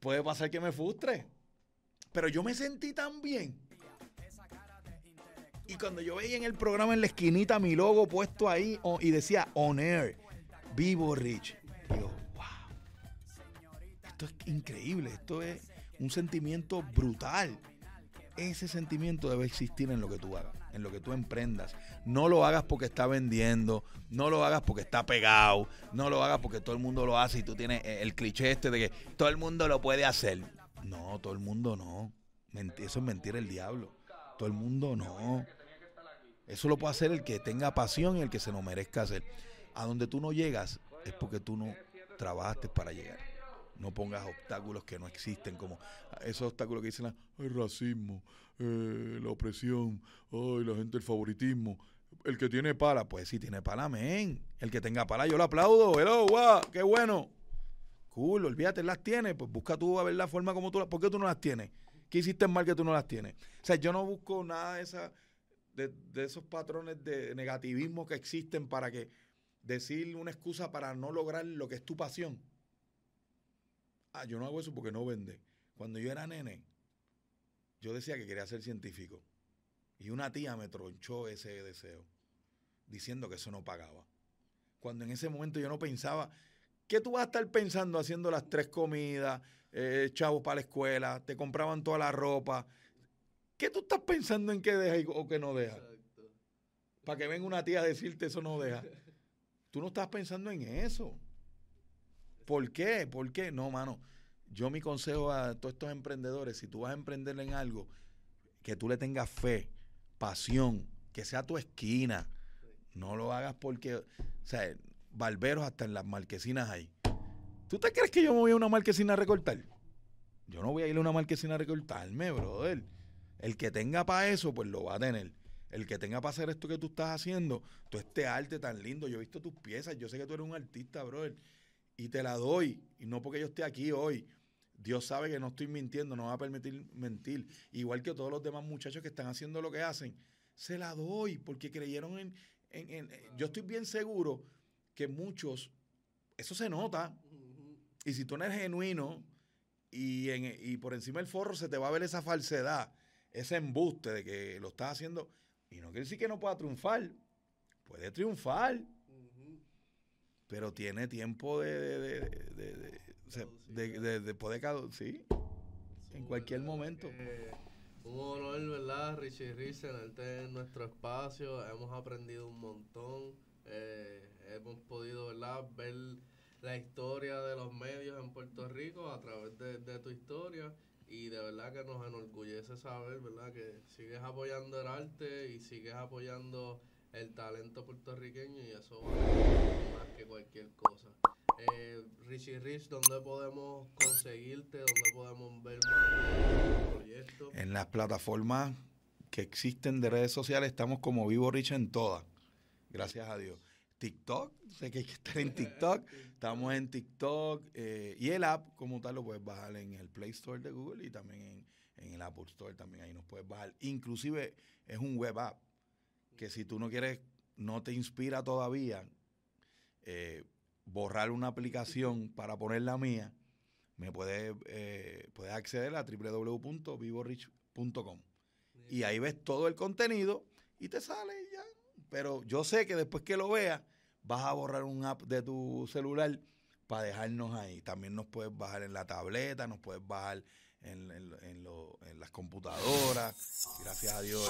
S2: puede pasar que me frustre. Pero yo me sentí tan bien. Y cuando yo veía en el programa en la esquinita mi logo puesto ahí y decía On Air, Vivo Rich, digo, wow, esto es increíble, esto es un sentimiento brutal. Ese sentimiento debe existir en lo que tú hagas, en lo que tú emprendas. No lo hagas porque está vendiendo, no lo hagas porque está pegado, no lo hagas porque todo el mundo lo hace y tú tienes el cliché este de que todo el mundo lo puede hacer. No, todo el mundo no. Eso es mentir el diablo. Todo el mundo no. Eso lo puede hacer el que tenga pasión y el que se lo merezca hacer. A donde tú no llegas es porque tú no trabajaste para llegar. No pongas obstáculos que no existen, como esos obstáculos que dicen el racismo, eh, la opresión, ay, la gente, el favoritismo. El que tiene pala, pues sí tiene pala, amén. El que tenga pala, yo lo aplaudo. Hello, wow, qué bueno. Cool, olvídate, las tienes. Pues busca tú a ver la forma como tú las. ¿Por qué tú no las tienes? ¿Qué hiciste mal que tú no las tienes? O sea, yo no busco nada de esa de, esos patrones de negativismo que existen para que decir una excusa para no lograr lo que es tu pasión. Ah, yo no hago eso porque no vende. Cuando yo era nene, yo decía que quería ser científico. Y una tía me tronchó ese deseo, diciendo que eso no pagaba. Cuando en ese momento yo no pensaba, ¿qué tú vas a estar pensando haciendo las tres comidas, eh, chavos para la escuela, te compraban toda la ropa, ¿Qué tú estás pensando en qué deja o qué no deja? Para que venga una tía a decirte eso no deja. Tú no estás pensando en eso. ¿Por qué? ¿Por qué? No, mano. Yo mi consejo a todos estos emprendedores, si tú vas a emprender en algo, que tú le tengas fe, pasión, que sea tu esquina. No lo hagas porque, o sea, barberos hasta en las marquesinas hay. ¿Tú te crees que yo me voy a una marquesina a recortar? Yo no voy a ir a una marquesina a recortarme, brother. El que tenga para eso, pues lo va a tener. El que tenga para hacer esto que tú estás haciendo, todo este arte tan lindo, yo he visto tus piezas, yo sé que tú eres un artista, brother, y te la doy, y no porque yo esté aquí hoy. Dios sabe que no estoy mintiendo, no va a permitir mentir. Igual que todos los demás muchachos que están haciendo lo que hacen, se la doy porque creyeron en, en, yo estoy bien seguro que muchos, eso se nota, y si tú no eres genuino y, en, y por encima del forro se te va a ver esa falsedad, ese embuste de que lo estás haciendo. Y no quiere decir que no pueda triunfar. Puede triunfar. Pero tiene tiempo de, de, de, de, poder sí, en cualquier momento.
S1: un honor, ¿verdad? Richie Rich, tenerte en nuestro espacio. Hemos aprendido un montón. Eh, hemos podido, ¿verdad? Ver la historia de los medios en Puerto Rico a través de tu historia y de verdad que nos enorgullece saber, ¿verdad? Que sigues apoyando el arte y sigues apoyando el talento puertorriqueño y eso vale más que cualquier cosa. Eh, Richie Rich, ¿dónde podemos conseguirte? ¿Dónde podemos ver más proyectos?
S2: En las plataformas que existen de redes sociales estamos como Vivo Rich en todas. Gracias a Dios. TikTok, sé que hay que estar en TikTok, estamos en TikTok eh, y el app como tal lo puedes bajar en el Play Store de Google y también en, en, el Apple Store también ahí nos puedes bajar. Inclusive es un web app que si tú no quieres, no te inspira todavía eh, borrar una aplicación para poner la mía, me puedes, eh, puedes acceder a www.vivorich.com y ahí ves todo el contenido y te sale ya pero yo sé que después que lo veas, vas a borrar un app de tu celular para dejarnos ahí. También nos puedes bajar en la tableta, nos puedes bajar en, las computadoras. Gracias a Dios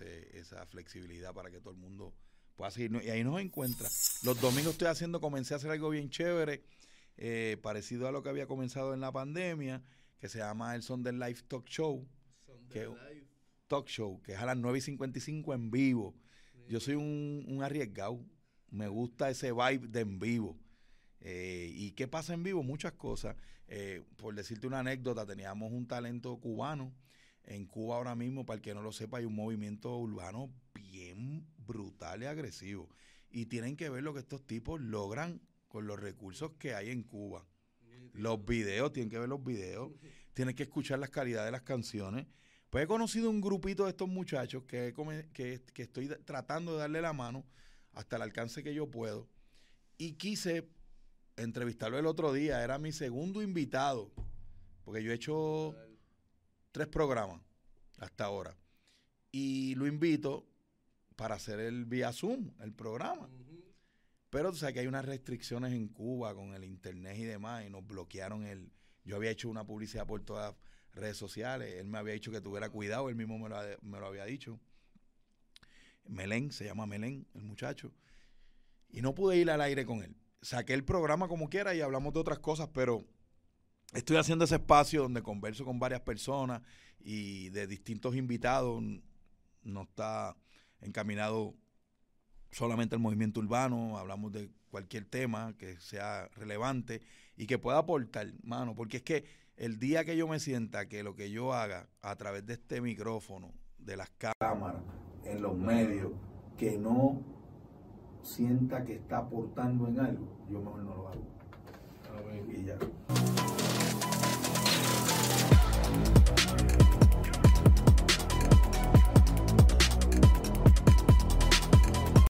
S2: ese, esa flexibilidad para que todo el mundo pueda seguirnos. Y ahí nos encuentra. Los domingos estoy haciendo, comencé a hacer algo bien chévere. eh, parecido a lo que había comenzado en la pandemia, que se llama el Son del Live Talk Show. que, Talk Show, que es a las 9 y 55 en vivo. Yo soy un, un arriesgado, me gusta ese vibe de en vivo. Eh, ¿Y qué pasa en vivo? Muchas cosas. Eh, por decirte una anécdota, teníamos un talento cubano. En Cuba ahora mismo, para el que no lo sepa, hay un movimiento urbano bien brutal y agresivo. Y tienen que ver lo que estos tipos logran con los recursos que hay en Cuba. Los videos, tienen que ver los videos, tienen que escuchar las calidades de las canciones. Pues he conocido un grupito de estos muchachos que, que, que estoy tratando de darle la mano hasta el alcance que yo puedo. Y quise entrevistarlo el otro día, era mi segundo invitado, porque yo he hecho tres programas hasta ahora. Y lo invito para hacer el vía Zoom, el programa. Pero tú sabes que hay unas restricciones en Cuba con el internet y demás, y nos bloquearon el... Yo había hecho una publicidad por todas las redes sociales, él me había dicho que tuviera cuidado, él mismo me lo, me lo había dicho. Melén, se llama Melén, el muchacho. Y no pude ir al aire con él saqué el programa como quiera y hablamos de otras cosas, pero estoy haciendo ese espacio donde converso con varias personas y de distintos invitados. No está encaminado solamente al movimiento urbano, hablamos de cualquier tema que sea relevante y que pueda aportar, mano, porque es que el día que yo me sienta que lo que yo haga a través de este micrófono, de las cámaras, en los medios, que no sienta que está aportando en algo, yo mejor no lo hago. Y ya. Thank you.